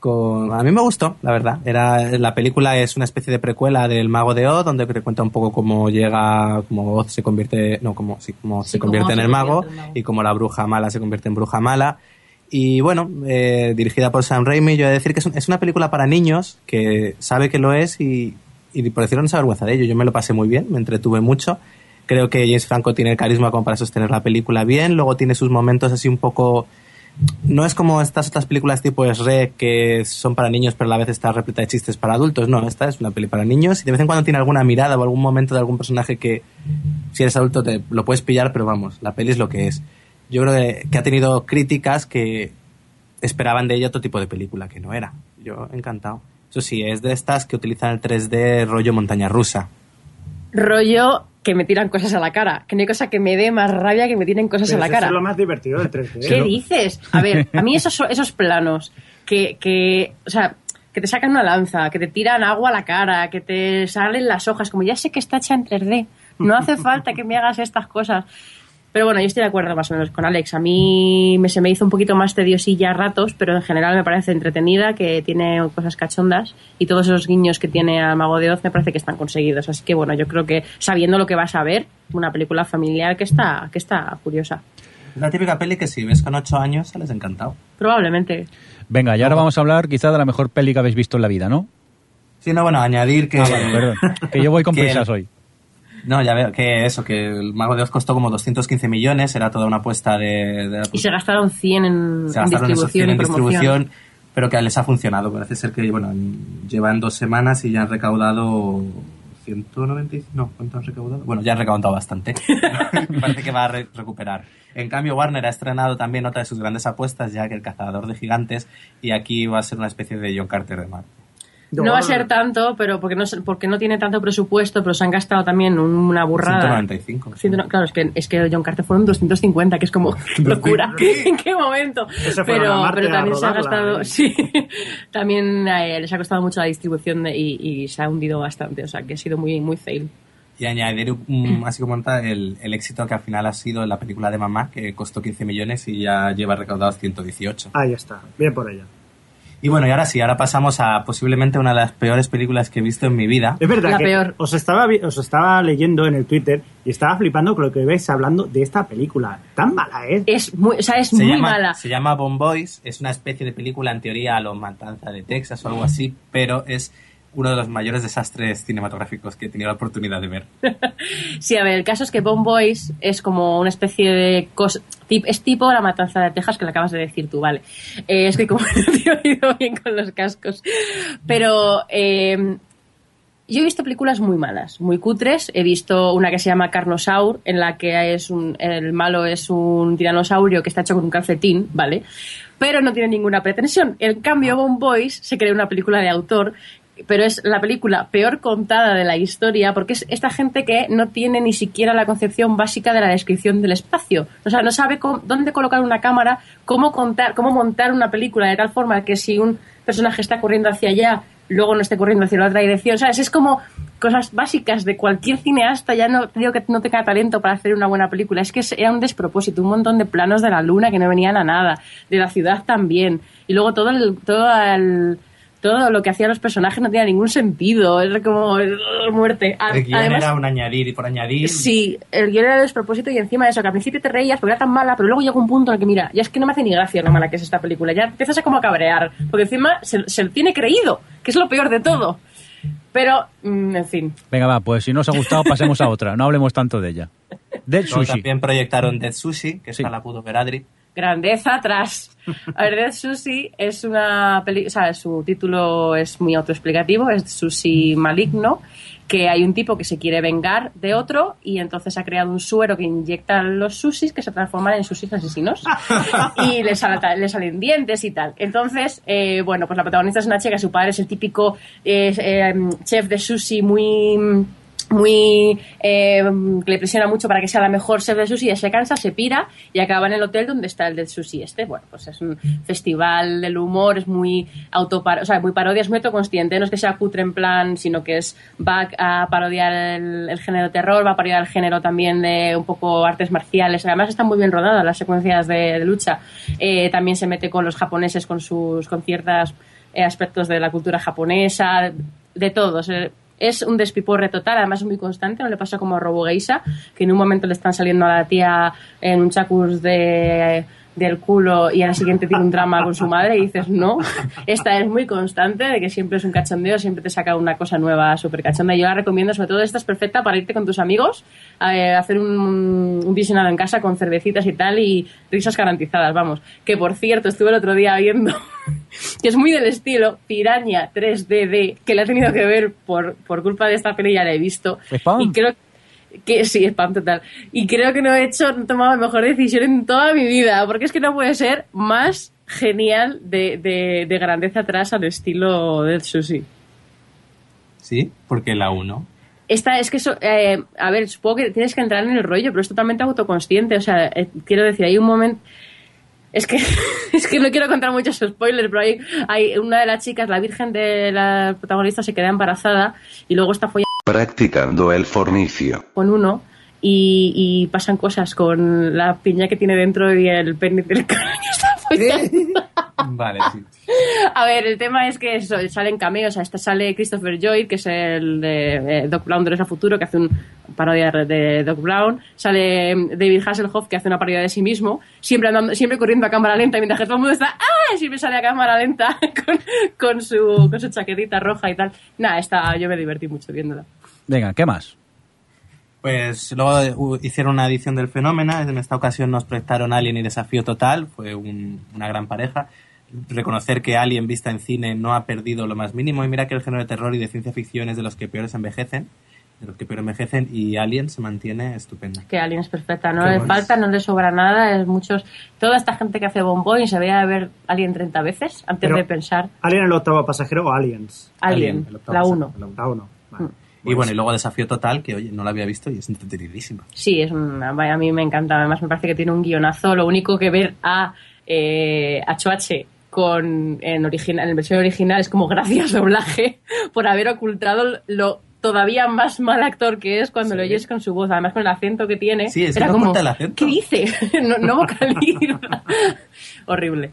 Con... A mí me gustó, la verdad. Era, la película es una especie de precuela del Mago de Oz, donde te cuenta un poco cómo llega, cómo Oz se convierte, no, cómo, sí, cómo Sí, se convierte en el mago, y cómo la bruja mala se convierte en bruja mala. Y bueno, eh, dirigida por Sam Raimi, yo he de decir que es, un- es una película para niños que sabe que lo es y, y por decirlo no se avergüenza de ello. Yo me lo pasé muy bien, me entretuve mucho. Creo que James Franco tiene el carisma como para sostener la película bien. Luego tiene sus momentos así un poco. No es como estas otras películas tipo Shrek que son para niños, pero a la vez está repleta de chistes para adultos. No, esta es una peli para niños y de vez en cuando tiene alguna mirada o algún momento de algún personaje que, si eres adulto, te lo puedes pillar, pero vamos, la peli es lo que es. Yo creo que, que ha tenido críticas que esperaban de ella otro tipo de película, que no era. Yo encantado. Eso sí, es de estas que utilizan el 3D rollo montaña rusa. Rollo que me tiran cosas a la cara, que no hay cosa que me dé más rabia que me tiren cosas Pero a la eso cara. es lo más divertido de 3D. ¿Qué dices? A ver, a mí esos, esos planos que, que, o sea, que te sacan una lanza, que te tiran agua a la cara, que te salen las hojas, como ya sé que está hecha en 3D, no hace falta que me hagas estas cosas. Pero bueno, yo estoy de acuerdo más o menos con Alex. A mí me, se me hizo un poquito más tediosilla a ratos, pero en general me parece entretenida, que tiene cosas cachondas y todos esos guiños que tiene al Mago de Oz me parece que están conseguidos. Así que bueno, yo creo que sabiendo lo que vas a ver, una película familiar que está, que está curiosa. La típica peli que si ves con 8 años sales encantado. Probablemente. Venga, y ahora vamos a hablar quizá de la mejor peli que habéis visto en la vida, ¿no? Sí, no, bueno, añadir que... Ah, perdón. Que yo voy con prisas hoy. No, ya veo que eso, que el Mago de Oz costó como 215 millones, era toda una apuesta de... de- Y se gastaron 100 en, se en gastaron esos 100 distribución y en promoción. distribución, pero que les ha funcionado. Parece ser que, bueno, llevan dos semanas y ya han recaudado 195, no, ¿cuánto han recaudado? Bueno, ya han recaudado bastante. Parece que va a re- recuperar. En cambio, Warner ha estrenado también otra de sus grandes apuestas, ya que El Cazador de Gigantes, y aquí va a ser una especie de John Carter de Marte. No va a ser tanto, pero porque no, se- porque no tiene tanto presupuesto, pero se han gastado también una burrada. 195. Ciento- claro, es que, es que John Carter fueron 250, que es como locura. ¿En qué momento? Pero, pero también se ha gastado, ¿eh? sí, también eh, les ha costado mucho la distribución de- y, y se ha hundido bastante, o sea que ha sido muy, muy fail. Y añadir, un- así como nota, el, el éxito que al final ha sido la película de Mamá, que costó 15 millones y ya lleva recaudados 118. Ahí está. Bien por ella. Y bueno, y ahora sí, ahora pasamos a posiblemente una de las peores películas que he visto en mi vida. Es verdad La que peor. Os, estaba, os estaba leyendo en el Twitter y estaba flipando con lo que veis hablando de esta película. Tan mala es. Es muy, o sea, es Se muy llama, mala. se llama Bon Boys, es una especie de película en teoría a lo Matanza de Texas o algo así, pero es uno de los mayores desastres cinematográficos que he tenido la oportunidad de ver. Sí, a ver, el caso es que Bomb Boys es como una especie de cosa. Es tipo la matanza de Texas que le acabas de decir tú, vale. Eh, es que como no te he oído bien con los cascos. Pero eh, yo he visto películas muy malas, muy cutres. He visto una que se llama Carnosaur, en la que es un, el malo es un tiranosaurio que está hecho con un calcetín, ¿vale? Pero no tiene ninguna pretensión. En cambio, Bomb Boys se crea una película de autor pero es la película peor contada de la historia porque es esta gente que no tiene ni siquiera la concepción básica de la descripción del espacio. O sea, no sabe cómo- dónde colocar una cámara, cómo contar, cómo montar una película de tal forma que si un personaje está corriendo hacia allá, luego no esté corriendo hacia la otra dirección. ¿Sabes? Es como cosas básicas de cualquier cineasta. Ya no digo que no tenga talento para hacer una buena película. Es que era un despropósito. Un montón de planos de la luna que no venían a nada. De la ciudad también. Y luego todo el, todo el- todo lo que hacían los personajes no tenía ningún sentido. Es como muerte. A- El guion Además, era un añadir y por añadir. Sí, el guion era de despropósito y encima de eso, que al principio te reías porque era tan mala, pero luego llega un punto en el que, mira, ya es que no me hace ni gracia lo mala que es esta película. Ya empiezas a como a cabrear, porque encima se, se lo tiene creído, que es lo peor de todo. Pero, mm, en fin. Venga, va, pues si no os ha gustado, pasemos a otra. No hablemos tanto de ella. Dead Luego Sushi. también proyectaron Dead Sushi, que Sí. la pudo ver Adri. Grandeza atrás. A ver, Sushi es una película, o sea, su título es muy autoexplicativo, es Sushi maligno, que hay un tipo que se quiere vengar de otro y entonces ha creado un suero que inyecta los sushis que se transforman en sushis asesinos y le, sal- le salen dientes y tal. Entonces, eh, bueno, pues la protagonista es una chica, su padre es el típico eh, eh, chef de sushi muy muy eh, le presiona mucho para que sea la mejor chef de sushi, ya se cansa, se pira y acaba en el hotel donde está el del sushi este. Bueno, pues es un festival del humor, es muy autopar o sea, muy parodia, es muy autoconsciente, no es que sea cutre en plan, sino que es va a parodiar el, género terror, va a parodiar el género también de un poco artes marciales. Además están muy bien rodadas las secuencias de, lucha. Eh, también se mete con los japoneses, con sus con ciertos aspectos de la cultura japonesa, de todos. Es un despiporre total, además es muy constante, no le pasa como a Robo Geisha, que en un momento le están saliendo a la tía en un chacus de, del culo y al siguiente tiene un drama con su madre y dices, no, esta es muy constante, de que siempre es un cachondeo, siempre te saca una cosa nueva súper cachonda. Yo la recomiendo, sobre todo esta es perfecta para irte con tus amigos, a hacer un, un visionado en casa con cervecitas y tal y risas garantizadas, vamos. Que por cierto, estuve el otro día viendo que es muy del estilo Piraña 3DD, que la he tenido que ver por, por culpa de esta peli, ya la he visto. Spam. Y creo que sí, spam total. Y creo que no he hecho, no he tomado la mejor decisión en toda mi vida, porque es que no puede ser más genial de, de, de grandeza atrás al estilo del sushi. Sí, porque la 1. Esta es que, eso, eh, a ver, supongo que tienes que entrar en el rollo, pero es totalmente autoconsciente. O sea, eh, quiero decir, hay un momento. Es que, es que no quiero contar muchos spoilers, pero hay, hay una de las chicas, la virgen de la protagonista, se queda embarazada y luego está follando Practicando el fornicio. con uno y, y pasan cosas con la piña que tiene dentro y el pene del que está follando. Vale, sí. A ver, el tema es que eso, salen cameos. O sea, este sale Christopher Lloyd, que es el de eh, Doc Brown de Regreso al Futuro, que hace una parodia de Doc Brown. Sale mm, David Hasselhoff, que hace una parodia de sí mismo, siempre andando, siempre corriendo a cámara lenta, mientras que todo el mundo está ¡ah! Siempre sale a cámara lenta con, con su, con su chaquetita roja y tal. Nada, esta, yo me divertí mucho viéndola. Venga, ¿qué más? Pues luego hicieron una edición del fenómeno. En esta ocasión nos proyectaron Alien y Desafío Total. Fue un- una gran pareja. Reconocer que Alien vista en cine no ha perdido lo más mínimo. Y mira que el género de terror y de ciencia ficción es de los que peores envejecen. De los que peor envejecen. Y Alien se mantiene estupenda. Que Alien es perfecta, no le bueno. falta, no le sobra nada. Es muchos, toda esta gente que hace Bomboy se veía ver Alien 30 veces antes Pero- de pensar ¿Alien el octavo pasajero o Aliens? Alien, el octavo la pasajero, 1. la uno. La uno. Vale. Mm. Y bueno, y luego Desafío Total, que oye, no lo había visto y es entretenidísima. Sí, es una, a mí me encanta. Además, me parece que tiene un guionazo. Lo único que ver a eh, con, en, original, en versión original es como gracias doblaje por haber ocultado lo todavía más mal actor que es cuando Sí. lo oyes con su voz. Además, con el acento que tiene. Sí, es que no como, el acento. ¿qué dice? no, no vocaliza. Horrible.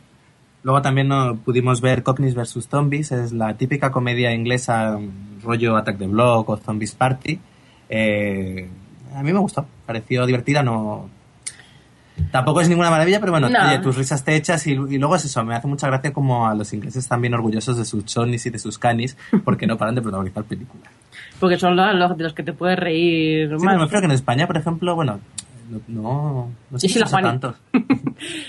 Luego también no, pudimos ver Cockneys vs. Zombies, es la típica comedia inglesa, mm, rollo Attack the Block o Zombies Party. Eh, a mí me gustó, pareció divertida, no... Tampoco es ninguna maravilla, pero bueno, No. oye, tus risas te echas y, y luego es eso, me hace mucha gracia como a los ingleses bien orgullosos de sus chonis y de sus canis porque no paran de protagonizar películas. Porque son los, los de los que te puedes reír Sí, más. me creo que en España, por ejemplo, bueno, no, no, sé Sí, si Juani. tantos.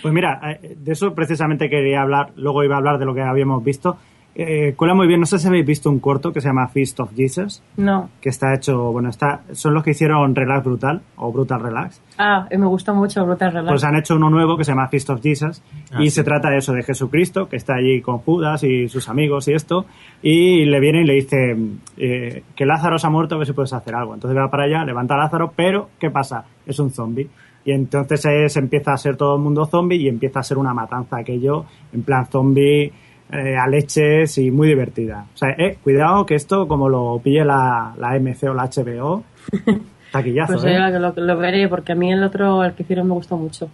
Pues mira, eh, de eso precisamente quería hablar, luego iba a hablar de lo que habíamos visto. Eh, cuela muy bien, no sé si habéis visto un corto que se llama Feast of Jesus, No. que está hecho, bueno, está, son los que hicieron Relax Brutal o Brutal Relax. Ah, me gusta mucho Brutal Relax. Pues han hecho uno nuevo que se llama Feast of Jesus Ah, y sí. se trata de eso, de Jesucristo, que está allí con Judas y sus amigos y esto, y le viene y le dice eh, que Lázaro se ha muerto, a ver si puedes hacer algo. Entonces va para allá, levanta a Lázaro, pero ¿qué pasa? Es un zombie. Y entonces se empieza a ser todo el mundo zombie y empieza a ser una matanza aquello, en plan zombie, eh, a leches y muy divertida. O sea, eh, cuidado que esto, como lo pille la, la MC o la HBO, taquillazo, Pues ¿eh? lo, lo veré, porque a mí el otro, el que hicieron, me gustó mucho.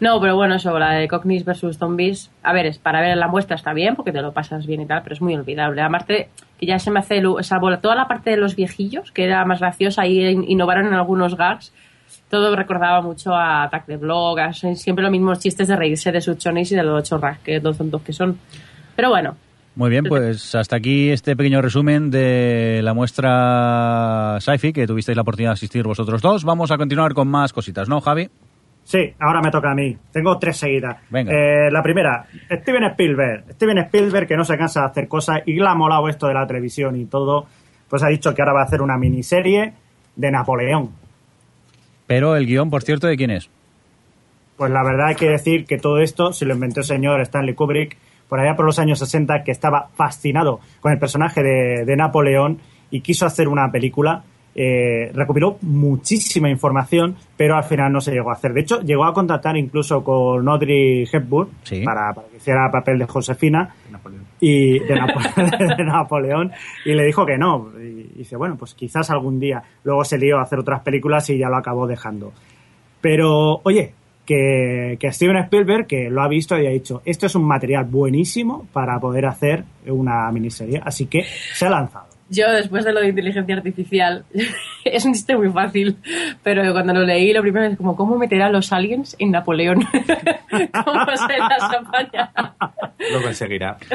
No, pero bueno, eso, la de Cognis versus Zombies, a ver, es para ver en la muestra está bien, porque te lo pasas bien y tal, pero es muy olvidable. Aparte, que ya se me hace, salvo toda la parte de los viejillos, que era más graciosa, y in- innovaron en algunos gags, todo recordaba mucho a Attack the Block, a- siempre los mismos chistes de reírse de sus chonis y de los chorras, que dos tontos que son. Pero bueno, Muy bien, pues hasta aquí este pequeño resumen de la muestra sci-fi que tuvisteis la oportunidad de asistir vosotros dos. Vamos a continuar con más cositas, ¿no, Javi? Sí, ahora me toca a mí. Tengo tres seguidas. Venga. Eh, la primera, Steven Spielberg. Steven Spielberg, que no se cansa de hacer cosas y le ha molado esto de la televisión y todo, pues ha dicho que ahora va a hacer una miniserie de Napoleón. Pero el guion, por cierto, ¿de quién es? Pues la verdad hay que decir que todo esto se lo inventó el señor Stanley Kubrick por allá por los años 60, que estaba fascinado con el personaje de, de Napoleón y quiso hacer una película. Eh, recopiló muchísima información, pero al final no se llegó a hacer. De hecho, llegó a contactar incluso con Audrey Hepburn Sí. para, para que hiciera papel de Josefina Napoleón. y de, Napo- de Napoleón y le dijo que no. Y dice, bueno, pues quizás algún día. Luego se lió a hacer otras películas y ya lo acabó dejando. Pero, oye, que, que Steven Spielberg, que lo ha visto y ha dicho, esto es un material buenísimo para poder hacer una miniserie. Así que se ha lanzado. Yo, después de lo de inteligencia artificial, es un chiste muy fácil, pero cuando lo leí, lo primero es como, ¿cómo meterá a los aliens en Napoleón? ¿Cómo se las apaña? Lo conseguirá.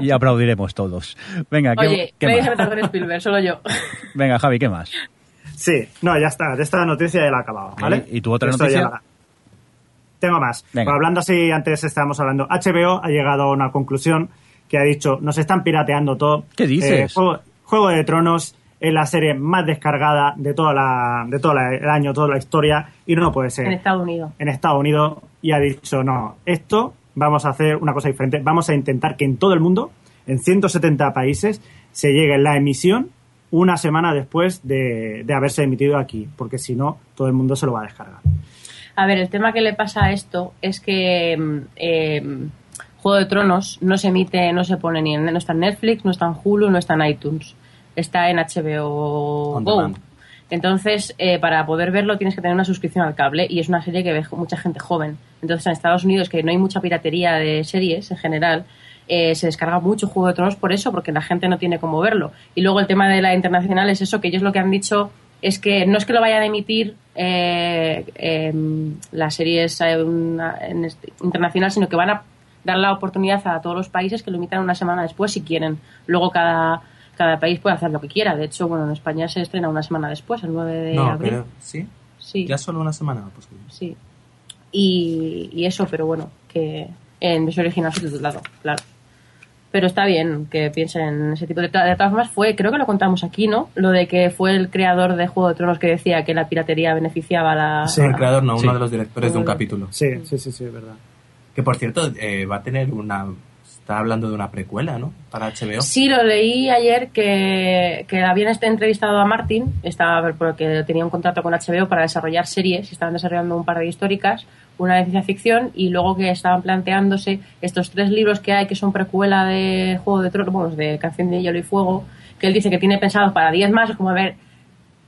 Y aplaudiremos todos. Venga, ¿qué, Oye, qué nadie más? Spielberg, solo yo. Venga, Javi, ¿qué más? Sí, no, ya está. De esta noticia ya la he acabado, ¿vale? ¿Y tu otra Esto noticia? ya la- Tengo más. Venga. Pues hablando así, antes estábamos hablando. HBO ha llegado a una conclusión que ha dicho, nos están pirateando todo. ¿Qué dices? Eh, Juego, Juego de Tronos es la serie más descargada de toda la, de todo la- el año, toda la historia, y no puede ser. En Estados Unidos. en Estados Unidos y ha dicho, no, esto vamos a hacer una cosa diferente, vamos a intentar que en todo el mundo, en 170 países, se llegue la emisión una semana después de, de haberse emitido aquí, porque si no, todo el mundo se lo va a descargar. A ver, el tema que le pasa a esto es que mm, eh, Juego de Tronos no se emite, no se pone ni en, no está en Netflix, no está en Hulu, no está en iTunes, está en HBO On Go. demand. Entonces, eh, para poder verlo tienes que tener una suscripción al cable y es una serie que ve mucha gente joven. Entonces, en Estados Unidos, que no hay mucha piratería de series en general, eh, se descarga mucho Juego de Tronos por eso, porque la gente no tiene cómo verlo. Y luego el tema de la internacional es eso, que ellos lo que han dicho es que no es que lo vayan a emitir eh, las series este- internacional, sino que van a dar la oportunidad a todos los países que lo emitan una semana después si quieren. Luego cada, cada país puede hacer lo que quiera. De hecho, bueno, en España se estrena una semana después, el 9 de No, abril. pero sí. Sí, Ya solo una semana. Pues, sí. Y, y eso, pero bueno, que en versión original subtitulado, claro. Pero está bien que piensen en ese tipo de... De todas formas, fue, creo que lo contamos aquí, ¿no? Lo de que fue el creador de Juego de Tronos que decía que la piratería beneficiaba a la... Sí. el creador no, Sí. uno de los directores de un capítulo. Sí, sí, sí, sí, es verdad. Que por cierto, eh, va a tener una. Está hablando de una precuela, ¿no? Para HBO. Sí, lo leí ayer que, que habían entrevistado a Martin, estaba porque tenía un contrato con HBO para desarrollar series, estaban desarrollando un par de históricas, una de ciencia ficción, y luego que estaban planteándose estos tres libros que hay, que son precuela de Juego de Tronos, bueno, de Canción de Hielo y Fuego, que él dice que tiene pensado para 10 más, es como, a ver,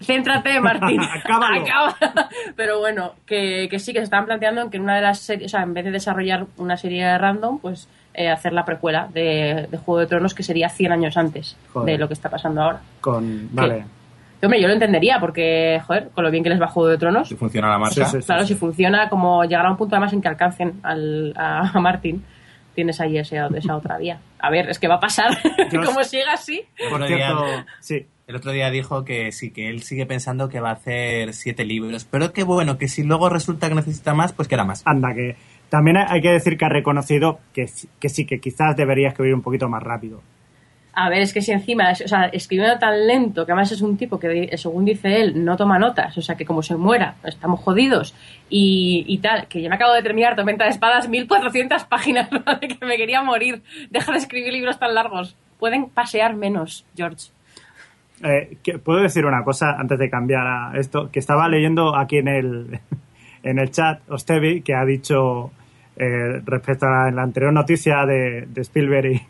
céntrate, Martín. Acábalo. Pero bueno, que, que sí, que se estaban planteando en que en una de las series, o sea, en vez de desarrollar una serie random, pues eh, hacer la precuela de, de Juego de Tronos, que sería 100 años antes Joder. de lo que está pasando ahora. Con, vale. Hombre, yo lo entendería porque, joder, con lo bien que les va Juego de Tronos, Si funciona la marca. Sí, sí, claro, si funciona, como llegará un punto además en que alcancen al, a, a Martin, tienes ahí ese- esa otra vía. A ver, es que va a pasar, Dios. como siga así. El Por otro día- cierto, sí. El otro día dijo que sí, que él sigue pensando que va a hacer siete libros, pero que bueno, que si luego resulta que necesita más, pues que era más. Anda, que también hay que decir que ha reconocido que, sí- que sí, que quizás debería escribir un poquito más rápido. A ver, es que si encima, es- o sea, escribiendo tan lento, que además es un tipo que, según dice él, no toma notas, o sea, que como se muera, estamos jodidos, y, y tal, que yo me acabo de terminar Tormenta de Espadas, 1400 páginas, que me quería morir. Deja de escribir libros tan largos. Pueden pasear menos, George. Eh, ¿Puedo decir una cosa antes de cambiar a esto? Que estaba leyendo aquí en el, en el chat Ostevi que ha dicho eh, respecto a la anterior noticia de, de Spielberg y,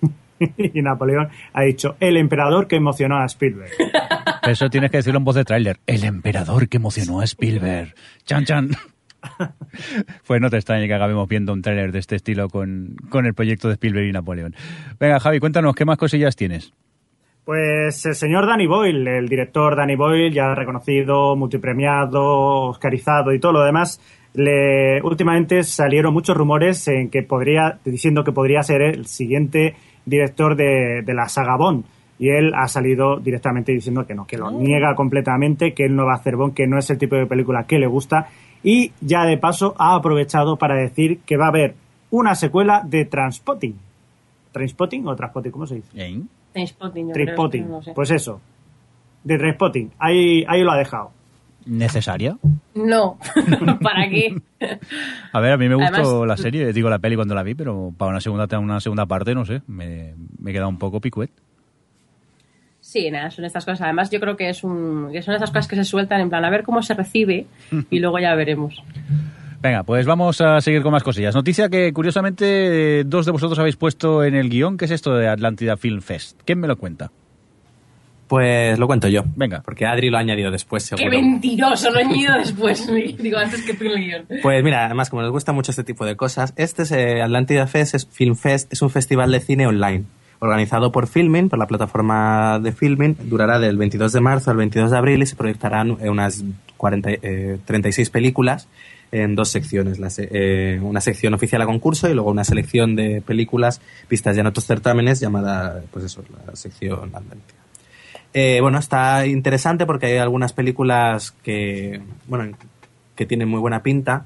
y Napoleón, ha dicho el emperador que emocionó a Spielberg. Eso tienes que decirlo en voz de tráiler. El emperador que emocionó a Spielberg. Chan, chan. Pues no te extrañe que acabemos viendo un tráiler de este estilo con, con el proyecto de Spielberg y Napoleón. Venga, Javi, cuéntanos, ¿qué más cosillas tienes? Pues el señor Danny Boyle, el director Danny Boyle, ya reconocido, multipremiado, oscarizado y todo lo demás, le, últimamente salieron muchos rumores en que podría, diciendo que podría ser el siguiente director de, de la saga Bond. Y él ha salido directamente diciendo que no, que lo niega completamente, que él no va a hacer Bond, que no es el tipo de película que le gusta. Y ya de paso ha aprovechado para decir que va a haber una secuela de Transpotting. ¿Transpotting o Transpotting? ¿Cómo se dice? ¿Eh? Trispotting. no sé. Pues eso. De Trispotting. Ahí, ahí lo ha dejado. ¿Necesaria? No, ¿para qué? A ver, a mí me gustó Además- la serie, digo la peli cuando la vi, pero para una segunda, una segunda parte, no sé, me, me he quedado un poco picuet. Sí, nada, son estas cosas. Además, yo creo que, es un, que son estas cosas que se sueltan en plan a ver cómo se recibe y luego ya veremos. Venga, pues vamos a seguir con más cosillas. Noticia que curiosamente eh, dos de vosotros habéis puesto en el guion, ¿qué es esto de Atlántida Film Fest? ¿Quién me lo cuenta? Pues lo cuento yo. Venga. Porque Adri lo ha añadido después, ¡Qué seguro. mentiroso! Lo he añadido después. Digo, antes que tú en el guion. Pues mira, además, como nos gusta mucho este tipo de cosas, este es eh, Atlantida Fest, es Film Fest, es un festival de cine online, organizado por Filmin, por la plataforma de Filmin, durará del 22 de marzo al 22 de abril y se proyectarán eh, unas 40, eh, 36 películas en dos secciones, la se- eh, una sección oficial a concurso y luego una selección de películas vistas ya en otros certámenes llamada, pues eso, la sección Atlantida. Eh, bueno, está interesante porque hay algunas películas que, bueno, que tienen muy buena pinta.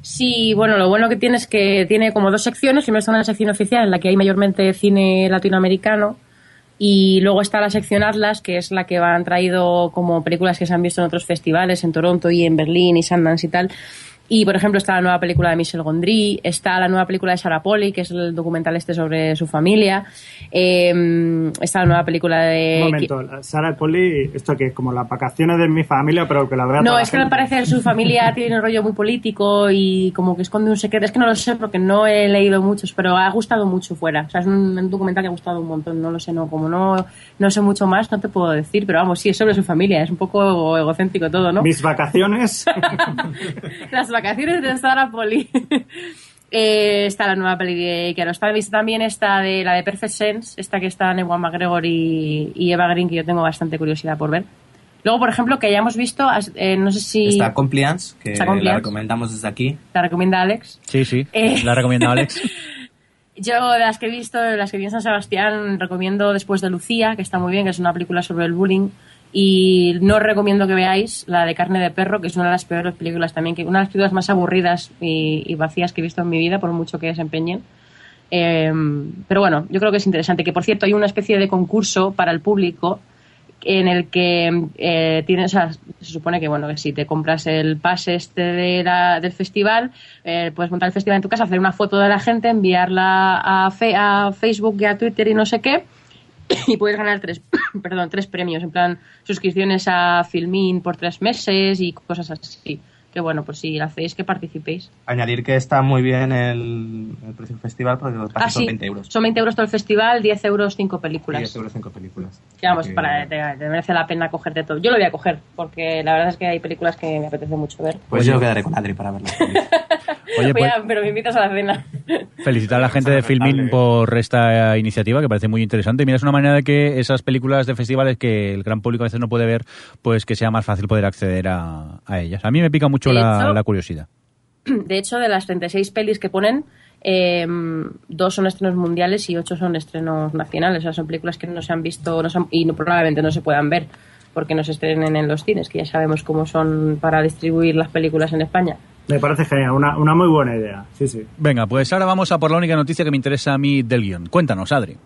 Sí, bueno, lo bueno que tiene es que tiene como dos secciones. Primero está una sección oficial en la que hay mayormente cine latinoamericano y luego está la sección Atlas, que es la que han traído como películas que se han visto en otros festivales, en Toronto y en Berlín y Sundance y tal. Y, por ejemplo, está la nueva película de Michel Gondry, está la nueva película de Sarah Polly, que es el documental este sobre su familia, eh, está la nueva película de... Un momento, la Sara Poli, esto que es como las vacaciones de mi familia, pero que la verdad. No, es que me parece que su familia tiene un rollo muy político y como que esconde un secreto. Es que no lo sé porque no he leído muchos, pero ha gustado mucho fuera. O sea, es un, un documental que ha gustado un montón. No lo sé, no, como no, no sé mucho más, no te puedo decir. Pero vamos, sí, es sobre su familia. Es un poco egocéntrico todo, ¿no? Mis vacaciones. Las vacaciones de Sarah Poli. Eh, está la nueva peli de Kiarostami. Está también esta de la de Perfect Sense, esta que está Ewan McGregor y, y Eva Green, que yo tengo bastante curiosidad por ver. Luego, por ejemplo, que hayamos visto, eh, no sé si Está Compliance, que Está la recomendamos desde aquí. la recomienda Alex. Sí, sí, Eh. la recomienda Alex. Yo, de las que he visto, de las que vi en San Sebastián, recomiendo Después de Lucía, que está muy bien, que es una película sobre el bullying. Y no os recomiendo que veáis la de Carne de Perro, que es una de las peores películas también, que una de las películas más aburridas y, y vacías que he visto en mi vida, por mucho que desempeñen. Eh, pero bueno, yo creo que es interesante. Que por cierto, hay una especie de concurso para el público en el que eh, tienes, o se supone que bueno que si te compras el pase este de la- del festival, eh, puedes montar el festival en tu casa, hacer una foto de la gente, enviarla a, a Facebook y a Twitter y no sé qué, y puedes ganar tres, perdón, tres premios, en plan suscripciones a Filmin por tres meses y cosas así. Que bueno, pues si lo hacéis, que participéis. Añadir que está muy bien el, el precio del festival porque los Ah, son sí, 20 euros. son 20 euros todo el festival, 10 euros cinco películas. 10 euros 5 películas. Que vamos, para, te, te merece la pena cogerte todo. Yo lo voy a coger, porque la verdad es que hay películas que me apetece mucho ver. Pues yo quedaré con Adri para verlas. Oye, pues, pero me invitas a la cena. Felicitar a la gente de Filmin por esta iniciativa, que parece muy interesante. Mira, es una manera de que esas películas de festivales que el gran público a veces no puede ver, pues que sea más fácil poder acceder a, a ellas. A mí me pica mucho la, hecho- la curiosidad. De hecho, de las 36 pelis que ponen, eh, dos son estrenos mundiales y ocho son estrenos nacionales. O sea, son películas que no se han visto no se han- y no- probablemente no se puedan ver porque no se estrenen en los cines, que ya sabemos cómo son para distribuir las películas en España. Me parece genial, una, una muy buena idea. Sí, sí. Venga, pues ahora vamos a por la única noticia que me interesa a mí del guion. Cuéntanos, Adri.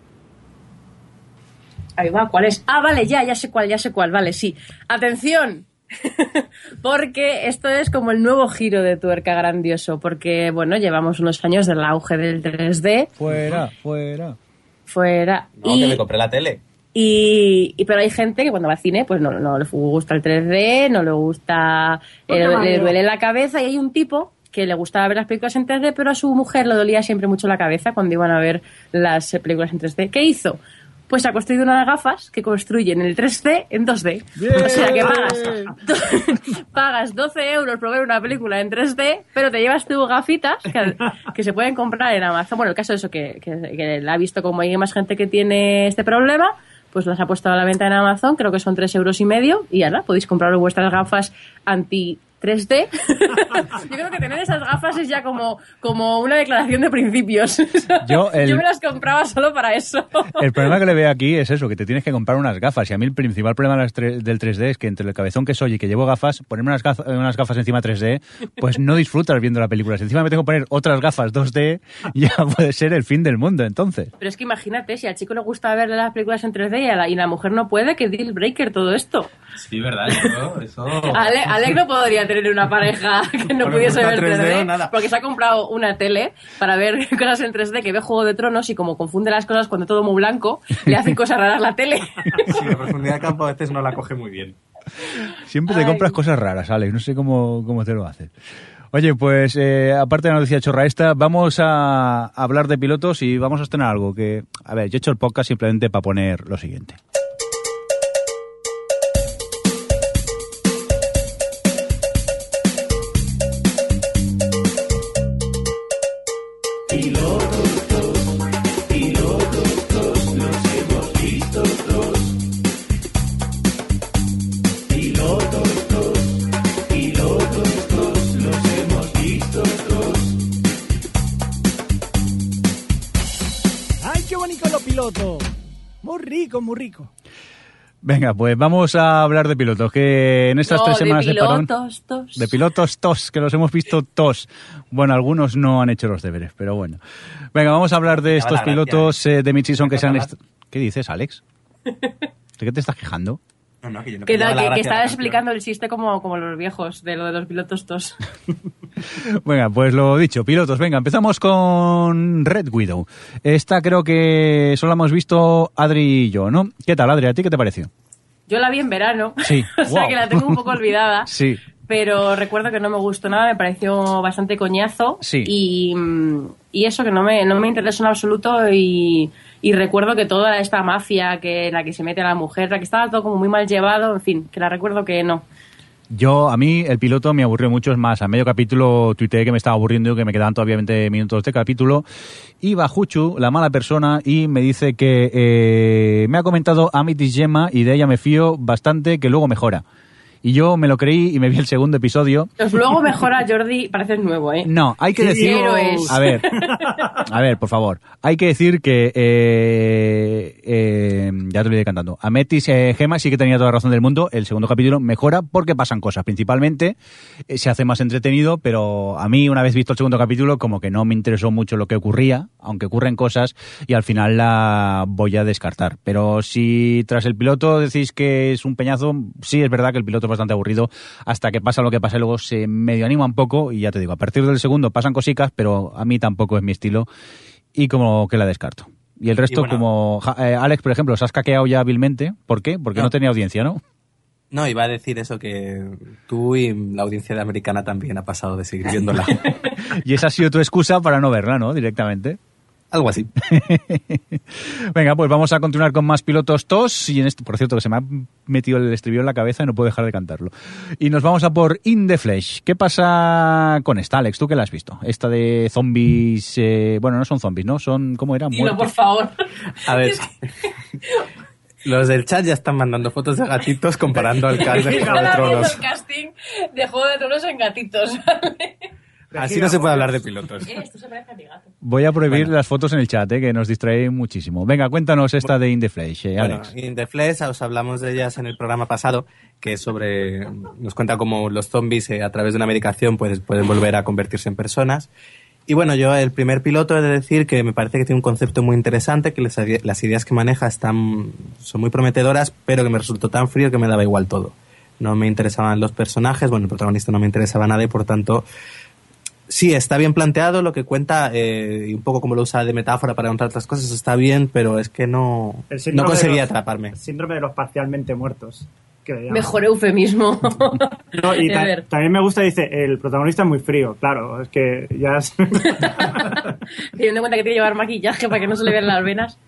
Ahí va, ¿cuál es? Ah, vale, ya, ya sé cuál, ya sé cuál, vale, sí. Atención, porque esto es como el nuevo giro de tuerca grandioso, porque, bueno, llevamos unos años del auge del 3D, Fuera, fuera. fuera. No, y, que me compré la tele. Y, y- pero hay gente que cuando va al cine, pues no, no le gusta el 3D, no le gusta, eh, le, le duele la cabeza, y hay un tipo que le gustaba ver las películas en 3D, pero a su mujer le dolía siempre mucho la cabeza cuando iban a ver las películas en 3D. ¿Qué hizo? Pues ha construido unas gafas que construyen el 3D en 2D. O sea que pagas, pagas 12 euros por ver una película en 3D, pero te llevas tus gafitas que, que se pueden comprar en Amazon. Bueno, el caso es eso, que, que, que la ha visto como hay más gente que tiene este problema, pues las ha puesto a la venta en Amazon, creo que son 3 euros y medio, y ahora podéis comprar vuestras gafas anti 3D. Yo creo que tener esas gafas es ya como, como una declaración de principios. Yo, el- Yo me las compraba solo para eso. El problema que le veo aquí es eso, que te tienes que comprar unas gafas. Y a mí el principal problema del 3D es que entre el cabezón que soy y que llevo gafas, ponerme unas gafas, unas gafas encima 3D, pues no disfrutas viendo la película. Si encima me tengo que poner otras gafas 2D, ya puede ser el fin del mundo entonces. Pero es que imagínate, si al chico le gusta ver las películas en 3D y a la, y la mujer no puede, que deal breaker todo esto. Sí, ¿verdad? Eso, eso... Ale, Alec no podría tener una pareja que no pudiese ver 3D 3D, o nada. porque se ha comprado una tele para ver cosas en 3D que ve Juego de Tronos y como confunde las cosas cuando todo muy blanco, le hacen cosas raras la tele. Sí, la profundidad de campo a veces no la coge muy bien. Siempre te Ay. compras cosas raras, Alex. No sé cómo, cómo te lo haces. Oye, pues eh, aparte de la noticia chorra esta, vamos a hablar de pilotos y vamos a estrenar algo que... A ver, yo he hecho el podcast simplemente para poner lo siguiente. Muy rico, muy rico. Venga, pues vamos a hablar de pilotos, que en estas No, tres de semanas de, parón... pilotos, tos. De pilotos tos, que los hemos visto tos. Bueno, algunos no han hecho los deberes, pero bueno. Venga, vamos a hablar de estos gracia, pilotos eh, de mid-season que se han... ¿Qué dices, Alex? ¿De qué te estás quejando? No, no, que yo no Que, la que, que la explicando el chiste como, como los viejos, de lo de los pilotos tos. Venga, pues lo dicho, pilotos, venga, empezamos con Red Widow. Esta creo que solo hemos visto Adri y yo, ¿no? ¿Qué tal, Adri? ¿A ti qué te pareció? Yo la vi en verano, Sí, o sea wow. que la tengo un poco olvidada. Sí. Pero recuerdo que no me gustó nada, me pareció bastante coñazo. Sí. Y, y eso que no me, no me interesó en absoluto. Y, y recuerdo que toda esta mafia que la que se mete a la mujer, la que estaba todo como muy mal llevado, en fin, que la recuerdo que no. Yo, a mí, el piloto me aburrió mucho, es más, a medio capítulo tuiteé que me estaba aburriendo, que me quedaban todavía 20 minutos de capítulo, y va Juchu, la mala persona, y me dice que eh, me ha comentado Amitis Gemma, y de ella me fío bastante, que luego mejora. Y yo me lo creí y me vi el segundo episodio. Pues luego mejora Jordi, pareces nuevo, ¿eh? No, hay que decir... héroes. A ver, a ver, por favor. Hay que decir que... eh, eh, ya te lo iré cantando. Ametis eh, Gema sí que tenía toda la razón del mundo. El segundo capítulo mejora porque pasan cosas. Principalmente eh, se hace más entretenido, pero a mí, una vez visto el segundo capítulo, como que no me interesó mucho lo que ocurría, aunque ocurren cosas, y al final la voy a descartar. Pero si tras el piloto decís que es un peñazo, sí es verdad que el piloto es bastante aburrido hasta que pasa lo que pasa y luego se medio anima un poco y ya te digo, a partir del segundo pasan cositas, pero a mí tampoco es mi estilo y como que la descarto. Y el resto, Y bueno- como eh, Alex, por ejemplo, se has caqueado ya hábilmente. ¿Por qué? Porque no, No. tenía audiencia, ¿no? No, iba a decir eso que tú y la audiencia de americana también ha pasado de seguir viéndola. Y esa ha sido tu excusa para no verla, ¿no? Directamente. Algo así. Venga, pues vamos a continuar con más pilotos TOS. Y en este, por cierto, que se me ha metido el estribillo en la cabeza y no puedo dejar de cantarlo. Y nos vamos a por In the Flesh. ¿Qué pasa con esta, Alex? ¿Tú qué la has visto? Esta de zombies. eh, bueno, no son zombies, ¿no? Son. ¿Cómo era? Dilo, por favor. A ver. Los del chat ya están mandando fotos de gatitos comparando al cast de Juego de Están haciendo Tronos. el casting de Juego de Tronos en gatitos, ¿vale? Así no se puede hablar de pilotos. Esto se parece a mi gato. Voy a prohibir las fotos en el chat, eh, que nos distrae muchísimo. Venga, cuéntanos esta de In the Flesh, eh, Bueno, Alex. In the Flesh, os hablamos de ellas en el programa pasado, que es sobre. Nos cuenta cómo los zombies, eh, a través de una medicación, pues, pueden volver a convertirse en personas. Y bueno, yo, el primer piloto, he de decir que me parece que tiene un concepto muy interesante, que las, las ideas que maneja están, son muy prometedoras, pero que me resultó tan frío que me daba igual todo. No me interesaban los personajes, bueno, el protagonista no me interesaba nada y por tanto. Sí, está bien planteado lo que cuenta eh, y un poco como lo usa de metáfora para contar otras cosas, está bien, pero es que no, no conseguía los- atraparme. El síndrome de los parcialmente muertos. que. Mejor eufemismo. No, y A ta- ver. también me gusta, dice, el protagonista es muy frío. Claro, es que ya... es- Teniendo en cuenta que tiene que llevar maquillaje para que no se le vean las venas.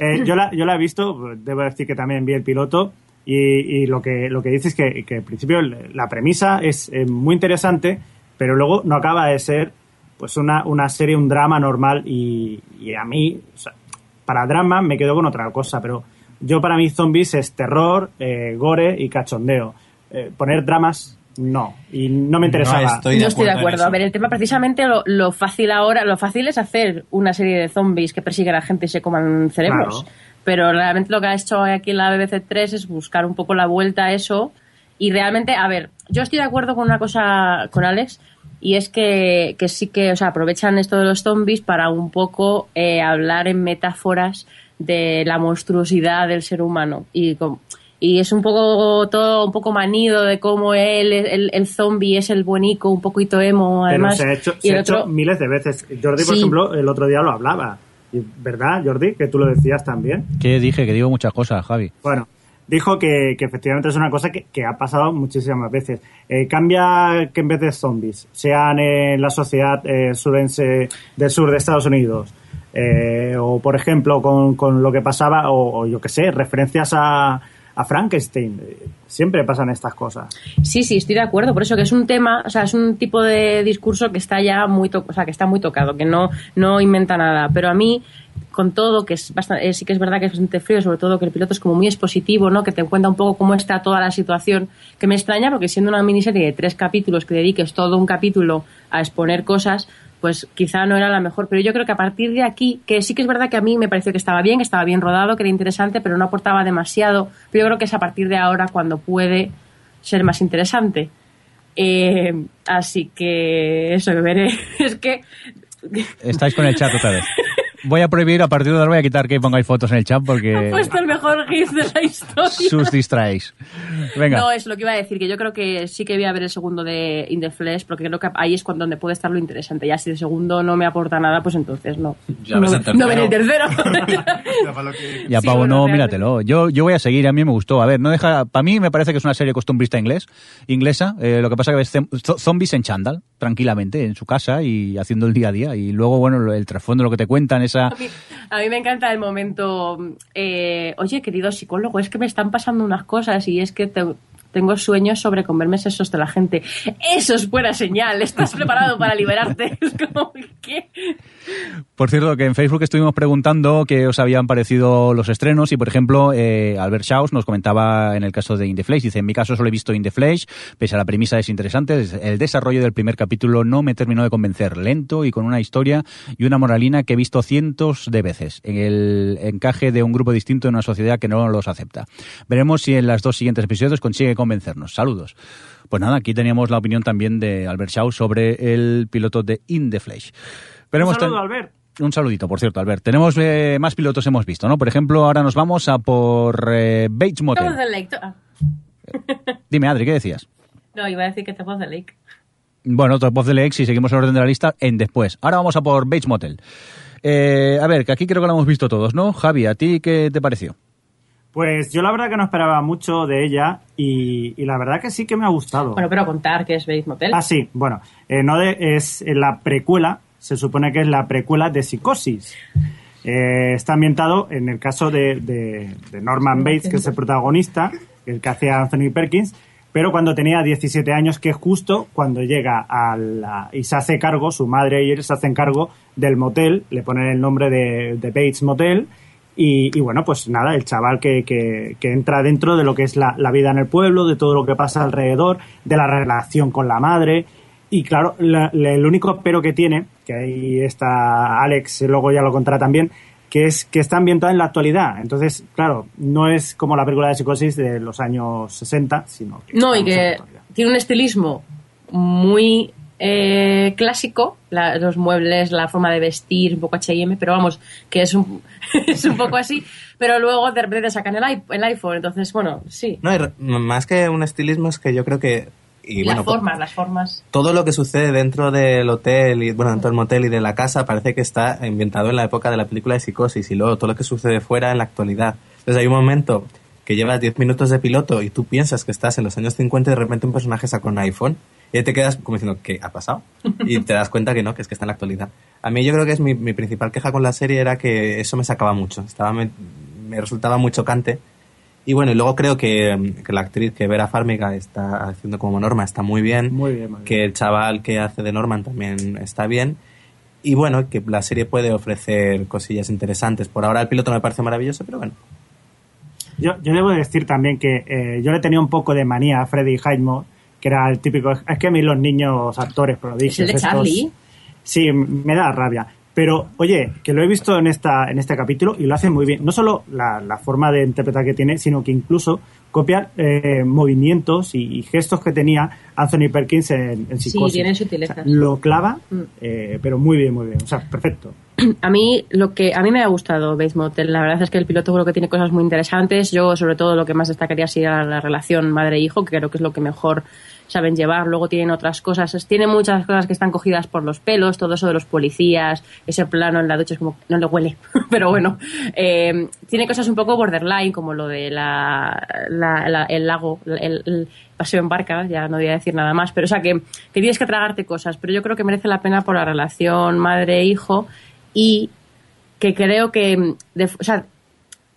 Eh, yo, la, yo la he visto, debo decir que también vi el piloto y, y lo, que, lo que dice es que, que al principio la premisa es eh, muy interesante, pero luego no acaba de ser pues una, una serie, un drama normal y, y a mí, o sea, para drama me quedo con otra cosa, pero yo para mí zombies es terror, eh, gore y cachondeo. Eh, poner dramas, no, y no me interesaba. estoy- no estoy de acuerdo. A ver, el tema precisamente lo, lo fácil ahora, lo fácil es hacer una serie de zombies que persiguen a gente y se coman cerebros. Claro. Pero realmente lo que ha hecho aquí en la BBC 3 es buscar un poco la vuelta a eso. Y realmente, a ver, yo estoy de acuerdo con una cosa con Alex, y es que, que sí que, o sea, aprovechan esto de los zombies para un poco eh, hablar en metáforas de la monstruosidad del ser humano. Y y es un poco todo un poco manido de cómo él el, el zombie es el buenico un poquito emo Pero además se ha hecho, y se ha hecho otro miles de veces. Jordi, por Sí. ejemplo, el otro día lo hablaba. Y, ¿Verdad, Jordi? Que tú lo decías también. Que dije que digo muchas cosas, Javi. Bueno, dijo que, que efectivamente es una cosa que, que ha pasado muchísimas veces. Eh, cambia que en vez de zombies sean en la sociedad eh, surense del sur de Estados Unidos, eh, o por ejemplo con, con lo que pasaba, o, o yo qué sé, referencias a, a Frankenstein. Siempre pasan estas cosas. sí sí estoy de acuerdo. Por eso que es un tema o sea es un tipo de discurso que está ya muy o sea que está muy tocado que no no inventa nada. Pero a mí con todo que es bastante, eh, sí que es verdad que es bastante frío sobre todo que el piloto es como muy expositivo no que te cuenta un poco cómo está toda la situación que me extraña porque siendo una miniserie de tres capítulos que dediques todo un capítulo a exponer cosas pues quizá no era la mejor, pero yo creo que a partir de aquí, que sí que es verdad que a mí me pareció que estaba bien, que estaba bien rodado, que era interesante, pero no aportaba demasiado, pero yo creo que es a partir de ahora cuando puede ser más interesante. Eh, así que eso veré. Es que Estáis con el chat otra vez. Voy a prohibir, a partir de ahora voy a quitar que pongáis fotos en el chat porque puesto el mejor gif de la historia. sus distraéis. Venga. No, es lo que iba a decir, que yo creo que sí que voy a ver el segundo de In the Flesh, porque creo que ahí es cuando donde puede estar lo interesante. Ya si el segundo no me aporta nada, pues entonces no. Ya no, ves el tercero. no veré el tercero. Ya, Sí, Pavo, bueno, no, realmente. míratelo. Yo, yo voy a seguir, a mí me gustó. A ver, no deja. Para mí me parece que es una serie costumbrista inglés, inglesa. Eh, lo que pasa que ves zom- zo- zombies en chándal, tranquilamente, en su casa y haciendo el día a día. Y luego, bueno, el trasfondo, lo que te cuentan, esa. A mí, a mí me encanta el momento, eh, oye, querido psicólogo, es que me están pasando unas cosas y es que te- tengo sueños sobre comerme sesos de la gente. Eso es buena señal, estás preparado para liberarte. Es como, ¿qué? Por cierto, que en Facebook estuvimos preguntando qué os habían parecido los estrenos y, por ejemplo, eh, Albert Schaus nos comentaba en el caso de In the Flesh, dice, en mi caso solo he visto In the Flesh, pese a la premisa es interesante, el desarrollo del primer capítulo no me terminó de convencer, lento y con una historia y una moralina que he visto cientos de veces, en el encaje de un grupo distinto en una sociedad que no los acepta. Veremos si en las dos siguientes episodios consigue convencernos. Saludos. Pues nada, aquí teníamos la opinión también de Albert Schaus sobre el piloto de In the Flesh. Veremos Un saludo, Albert. un saludito, por cierto, Albert. Tenemos eh, más pilotos hemos visto, ¿no? Por ejemplo, ahora nos vamos a por eh, Bates Motel. de Lake. Ah, Dime, Adri, ¿qué decías? No, iba a decir que te voz de Lake. Bueno, voz del ex y seguimos el orden de la lista en después. Ahora vamos a por Bates Motel. Eh, a ver, que aquí creo que lo hemos visto todos, ¿no? Javi, ¿a ti qué te pareció? Pues yo la verdad que no esperaba mucho de ella y, y la verdad que sí que me ha gustado. Bueno, pero contar que es Bates Motel. Ah, sí, bueno, eh, no de- es la precuela se supone que es la precuela de Psicosis. Eh, está ambientado en el caso de, de- de Norman Bates, que es el protagonista, el que hacía Anthony Perkins, pero cuando tenía 17 años, que es justo cuando llega a la, y se hace cargo, su madre y él se hacen cargo del motel, le ponen el nombre de, de Bates Motel, y, y bueno, pues nada, el chaval que, que- que entra dentro de lo que es la, la vida en el pueblo, de todo lo que pasa alrededor, de la relación con la madre. Y claro, la- la- el único pero que tiene, que ahí está Alex, luego ya lo contará también, que es que está ambientada en la actualidad. Entonces, claro, no es como la película de psicosis de los años 60, sino que... No, y que tiene un estilismo muy eh, clásico, la- los muebles, la forma de vestir, un poco H&M, pero vamos, que es un, es un poco así, pero luego de repente sacan el, el iPhone, entonces, bueno, sí. No, más que un estilismo es que yo creo que... Y, Y bueno, las formas, las formas. todo lo que sucede dentro del hotel y bueno dentro del motel y de la casa parece que está ambientado en la época de la película de psicosis y luego todo lo que sucede fuera en la actualidad entonces hay un momento que llevas 10 minutos de piloto y tú piensas que estás en los años 50 y de repente un personaje saca un iPhone y te quedas como diciendo ¿qué ha pasado? y te das cuenta que no, que es que está en la actualidad a mí yo creo que es mi, mi principal queja con la serie era que eso me sacaba mucho estaba me, me resultaba muy chocante y bueno, y luego creo que, que la actriz que Vera Farmiga está haciendo como Norma está muy bien. Muy bien, muy bien. Que el chaval que hace de Norman también está bien. Y bueno, que la serie puede ofrecer cosillas interesantes. Por ahora el piloto me parece maravilloso, pero bueno. Yo, yo debo decir también que eh, yo le tenía un poco de manía a Freddy Highmore, que era el típico... Es que a mí los niños actores prodigios... ¿Es el de estos- Charlie? Sí, me da rabia. Pero, oye, que lo he visto en, esta, en este capítulo y lo hace muy bien. No solo la, la forma de interpretar que tiene, sino que incluso copia eh, movimientos y, y gestos que tenía Anthony Perkins en, en Sí, Psicosis. tiene O sea, sutilezas. lo clava, Mm. eh, pero muy bien, muy bien. O sea, perfecto. A mí lo que a mí me ha gustado Bates Motel, la verdad es que el piloto creo que tiene cosas muy interesantes. Yo sobre todo lo que más destacaría sería la relación madre-hijo, que creo que es lo que mejor saben llevar. Luego tienen otras cosas, tiene muchas cosas que están cogidas por los pelos, todo eso de los policías, ese plano en la ducha es como no le huele, pero bueno. Eh, tiene cosas un poco borderline, como lo de la- el lago, el, el paseo en barca, ya no voy a decir nada más, pero o sea que, que tienes que tragarte cosas, pero yo creo que merece la pena por la relación madre-hijo y que creo que, mm, de- o sea,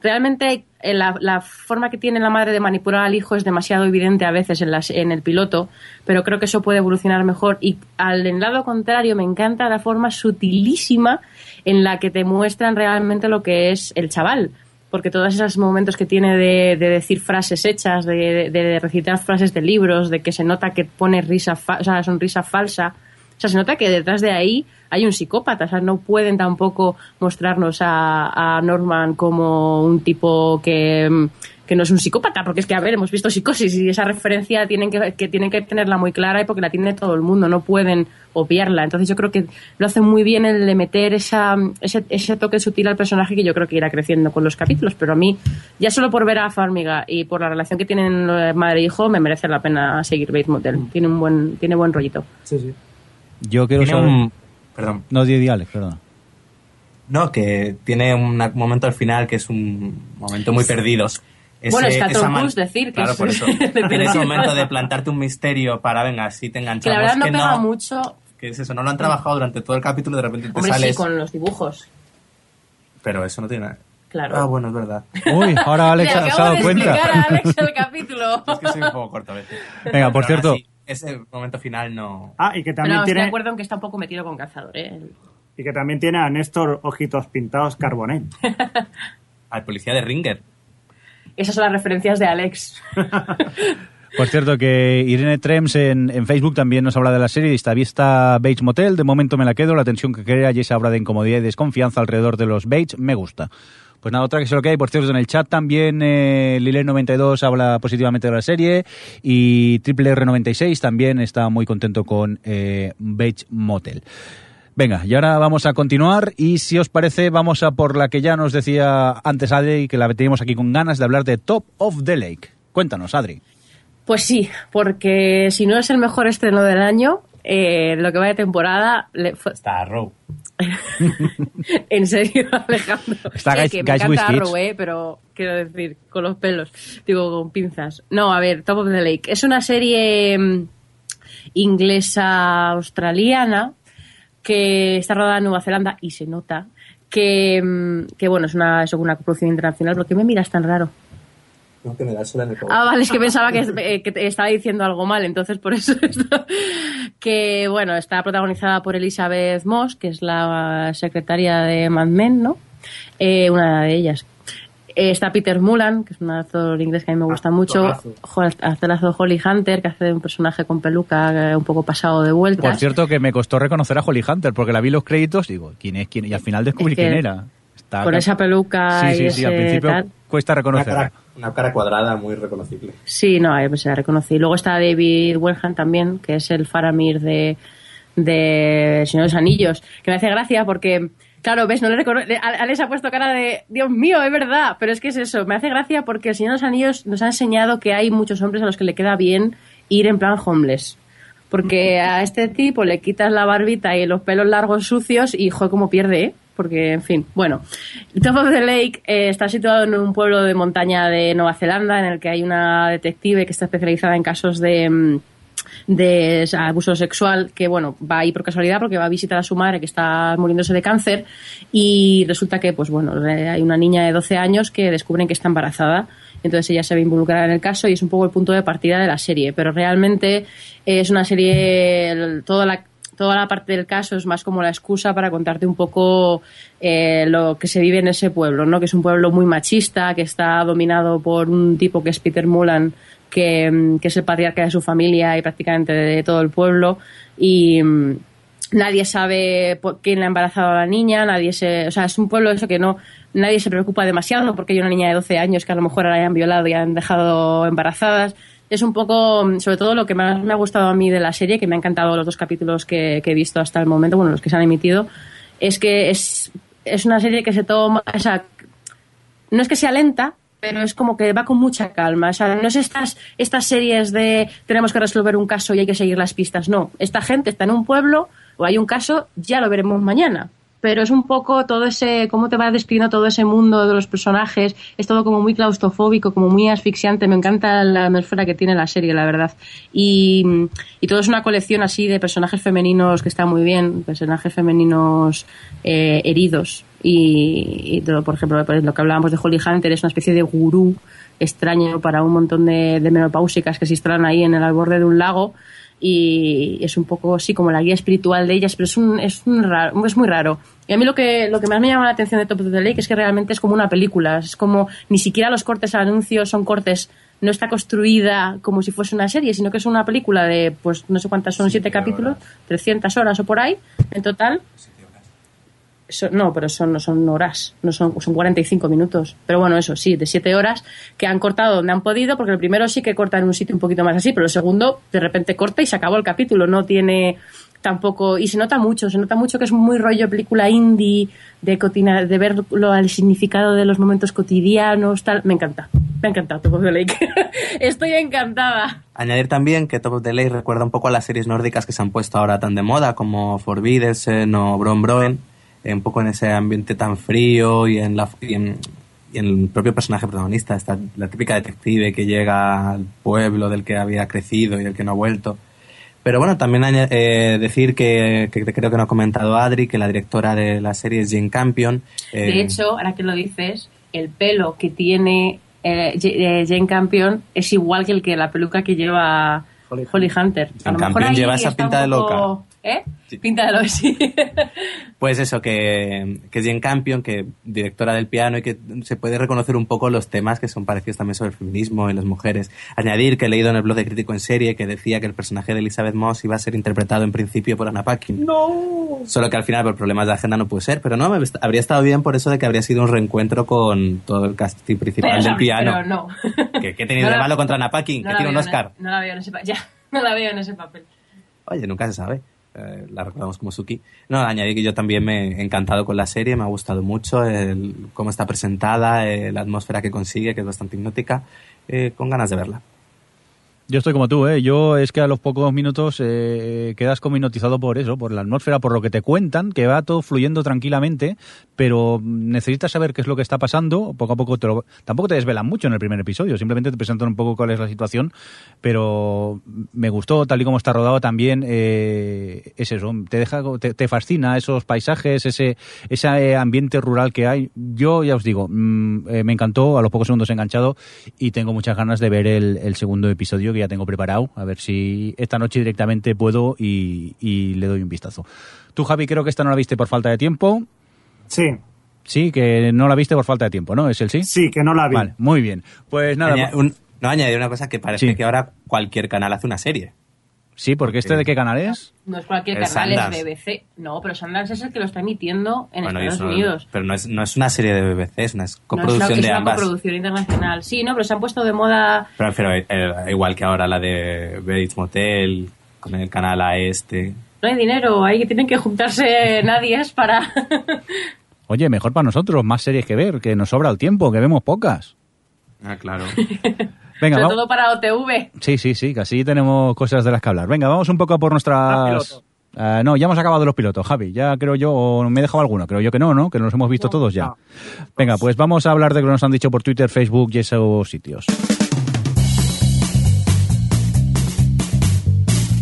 realmente eh, la, forma que tiene la madre de manipular al hijo es demasiado evidente a veces en, las, en el piloto, pero creo que eso puede evolucionar mejor. Y al lado contrario, me encanta la forma sutilísima en la que te muestran realmente lo que es el chaval. Porque todos esos momentos que tiene de, de decir frases hechas, de, de recitar frases de libros, de que se nota que pone risa, fa- o sea, sonrisa falsa, sea, se nota que detrás de ahí hay un psicópata. O sea, no pueden tampoco mostrarnos a, a Norman como un tipo que, mm, que no es un psicópata, porque es que, a ver, hemos visto psicosis y esa referencia tienen que, que tienen que tenerla muy clara y porque la tiene todo el mundo, no pueden obviarla. Entonces yo creo que lo hace muy bien el de meter esa, ese, ese toque sutil al personaje que yo creo que irá creciendo con los capítulos, pero a mí, ya solo por ver a Farmiga y por la relación que tienen eh, madre e hijo, me merece la pena seguir Bates Motel. Tiene un buen, tiene buen rollito. Sí, sí. Yo quiero Tiene saber... un... Perdón. No, di, Alex, perdona. No, que tiene un momento al final que es un momento muy perdidos. Bueno, es Catón esa man- decir que Claro, es- por eso. en ese momento de plantarte un misterio para, venga, así te enganchamos. Que la verdad no que pega mucho, Que es eso, no lo han trabajado durante todo el capítulo, de repente te hombre, sales. sí, con los dibujos. Pero eso no tiene nada. Claro. Ah, bueno, es verdad. Uy, ahora Alex Le se ha dado cuenta. a Alex el capítulo. Es que soy un poco corto a veces. Venga, por Pero cierto, ahora sí, ese momento final no. Ah, y que Pero también no, estoy de tiene... acuerdo en que está un poco metido con calzador, ¿eh? Y que también tiene a Néstor Ojitos Pintados Carbonell. Al policía de Ringer. Esas son las referencias de Alex. Por cierto, que Irene Trems en, en Facebook también nos habla de la serie. Está vista Bates Motel. De momento me la quedo. La tensión que crea y esa obra de incomodidad y desconfianza alrededor de los Bates me gusta. Pues nada, otra que sé lo que hay. Por cierto, en el chat también eh, Lile92 habla positivamente de la serie y Triple R96 también está muy contento con eh, Bates Motel. Venga, y ahora vamos a continuar y si os parece vamos a por la que ya nos decía antes Adri, que la teníamos aquí con ganas de hablar de Top of the Lake. Cuéntanos, Adri. Pues sí, porque si no es el mejor estreno del año, eh, lo que va de temporada le fue- Está Row. en serio, Alejandro. Está Guys- que me Guys encanta. Arrow, eh, pero quiero decir, con los pelos, digo, con pinzas. No, a ver, Top of the Lake. Es una serie mm, inglesa-australiana que está rodada en Nueva Zelanda y se nota que, mm, que bueno, es una, es una producción internacional. ¿Por qué me miras tan raro? No, que me da el sol en el Ah, vale, es que pensaba que, eh, que estaba diciendo algo mal, entonces por eso esto. Que, bueno, está protagonizada por Elizabeth Moss, que es la secretaria de Mad Men, ¿no? Eh, una de ellas. Eh, está Peter Mullan, que es un actor inglés que a mí me gusta mucho. actorazo. Holly Hunter, que hace un personaje con peluca eh, un poco pasado de vueltas. Por cierto, que me costó reconocer a Holly Hunter, porque la vi en los créditos y digo, ¿quién es quién? Y al final descubrí Es que quién era. Está con esa peluca Sí, y sí, sí, al principio tal. Cuesta Una cara, una cara cuadrada muy reconocible. Sí, no, eh, pues se la reconocí. Luego está David Wenham también, que es el Faramir de, de Señor de los Anillos, que me hace gracia porque, claro, ves, no le recono- le- Alex ha puesto cara de, Dios mío, es verdad, pero es que es eso, me hace gracia porque el Señor de los Anillos nos ha enseñado que hay muchos hombres a los que le queda bien ir en plan homeless. Porque a este tipo le quitas la barbita y los pelos largos sucios y, joder, cómo pierde, ¿eh? Porque, en fin, bueno. Top of the Lake eh, está situado en un pueblo de montaña de Nueva Zelanda en el que hay una detective que está especializada en casos de, mm, de abuso sexual que, bueno, va ahí por casualidad porque va a visitar a su madre que está muriéndose de cáncer y resulta que, pues bueno, eh, hay una niña de 12 años que descubren que está embarazada. Entonces ella se ve involucrada en el caso y es un poco el punto de partida de la serie. Pero realmente es una serie, toda la, toda la parte del caso es más como la excusa para contarte un poco eh, lo que se vive en ese pueblo, ¿no? Que es un pueblo muy machista, que está dominado por un tipo que es Peter Mullan, que, mm, es el patriarca de su familia y prácticamente de todo el pueblo. Y mm, nadie sabe quién le ha embarazado a la niña, nadie se, o sea, es un pueblo eso que no, nadie se preocupa demasiado porque hay una niña de 12 años que a lo mejor la hayan violado y han dejado embarazadas. Es un poco, mm, sobre todo lo que más me ha gustado a mí de la serie, que me han encantado los dos capítulos que, que he visto hasta el momento, bueno, los que se han emitido, es que es, es una serie que se toma, o sea, no es que sea lenta, pero es como que va con mucha calma. O sea, no es estas, estas series de tenemos que resolver un caso y hay que seguir las pistas. No, esta gente está en un pueblo o hay un caso, ya lo veremos mañana. Pero es un poco todo ese, cómo te va describiendo todo ese mundo de los personajes. Es todo como muy claustrofóbico, como muy asfixiante. Me encanta la atmósfera que tiene la serie, la verdad. Y, y todo es una colección así de personajes femeninos que está muy bien. Personajes femeninos eh, heridos. Y, todo, por ejemplo, pues, lo que hablábamos de Holly Hunter es una especie de gurú extraño para un montón de, de menopáusicas que se instalan ahí en el borde de un lago y es un poco así como la guía espiritual de ellas, pero es, un, es, un raro, es muy raro. Y a mí lo que, lo que más me llama la atención de Top of the Lake es que realmente es como una película, es como ni siquiera los cortes anuncios son cortes, no está construida como si fuese una serie, sino que es una película de, pues no sé cuántas son, siete capítulos, 300 horas o por ahí en total. Eso- no, pero son, no son horas, no son, son 45 minutos. Pero bueno, eso sí, de 7 horas que han cortado donde han podido, porque el primero sí que corta en un sitio un poquito más así, pero el segundo de repente corta y se acabó el capítulo. No tiene tampoco, y se nota mucho, se nota mucho que es muy rollo película indie, de, cotina, de ver lo, el significado de los momentos cotidianos, tal. Me encanta, me ha encantado Top of the Lake. Estoy encantada. Añadir también que Top of the Lake recuerda un poco a las series nórdicas que se han puesto ahora tan de moda, como Forbidden o Bron Broen, un poco en ese ambiente tan frío y en, la, y en, y en el propio personaje protagonista, esta, la típica detective que llega al pueblo del que había crecido y del que no ha vuelto. Pero bueno, también eh, decir que, que creo que no ha comentado Adri, que la directora de la serie es Jane Campion. eh, De hecho, ahora que lo dices, el pelo que tiene eh, eh, Jane Campion es igual que el que la peluca que lleva Holly, Hunter. Jane Campion lleva esa pinta de loca. poco- ¿Eh? Pinta de loca, sí. Pues eso, que, que es Jane Campion, que directora del piano y que se puede reconocer un poco los temas que son parecidos también sobre el feminismo y las mujeres. Añadir que he leído en el blog de Crítico en Serie que decía que el personaje de Elizabeth Moss iba a ser interpretado en principio por Anna Paquin. ¡No! Solo que al final por problemas de agenda no pudo ser, pero no, me est- habría estado bien por eso de que habría sido un reencuentro con todo el casting principal Pero, del piano. pero no. ¿Qué, qué tenido No de malo contra Anna Paquin? No que tiene un en- Oscar. No la veo en ese papel. Ya, no la veo en ese papel. Oye, nunca se sabe. Eh, la recordamos como Suki. No, añadir que yo también me he encantado con la serie, me ha gustado mucho el, cómo está presentada, eh, la atmósfera que consigue, que es bastante hipnótica, eh, con ganas de verla. Yo estoy como tú, ¿eh? Yo es que a los pocos minutos eh, quedas como hipnotizado por eso, por la atmósfera, por lo que te cuentan, que va todo fluyendo tranquilamente, pero necesitas saber qué es lo que está pasando. Poco a poco te lo- tampoco te desvelan mucho en el primer episodio, simplemente te presentan un poco cuál es la situación, pero me gustó tal y como está rodado también. eh, es eso, te deja, te, fascina esos paisajes, ese, ese ambiente rural que hay. Yo ya os digo, mm, eh, me encantó, a los pocos segundos enganchado y tengo muchas ganas de ver el, el segundo episodio que ya tengo preparado, a ver si esta noche directamente puedo y, y le doy un vistazo. Tú, Javi, creo que esta no la viste por falta de tiempo. Sí, Sí, que no la viste por falta de tiempo, ¿no? ¿Es el sí? sí, que no la vi. Vale, muy bien. Pues nada, Aña- un- no, añadir una cosa que parece Sí. que ahora cualquier canal hace una serie. Sí, porque este de qué canal es? No es cualquier El canal, es Sundance. BBC. No, pero Sundance es el que lo está emitiendo en Bueno, y Estados eso- Unidos. Pero no es, no es una serie de BBC, es una No, es una, coproducción es de una ambas. coproducción internacional. Sí, no, pero se han puesto de moda. Pero prefiero, eh, igual que ahora la de Bates Motel, con el canal a este. No hay dinero, hay que tienen que juntarse nadie es para. Oye, mejor para nosotros, más series que ver, que nos sobra el tiempo, que vemos pocas. Ah, claro. Venga, Sobre vamos. todo para OTV. Sí, sí, sí, que así tenemos cosas de las que hablar. Venga, vamos un poco a por nuestras... Ah, no, ya hemos acabado los pilotos, Javi. Ya creo yo, o me he dejado alguno. Creo yo que no, ¿no? Que nos hemos visto todos ya. no. Venga, pues vamos a hablar de lo que nos han dicho por Twitter, Facebook y esos sitios.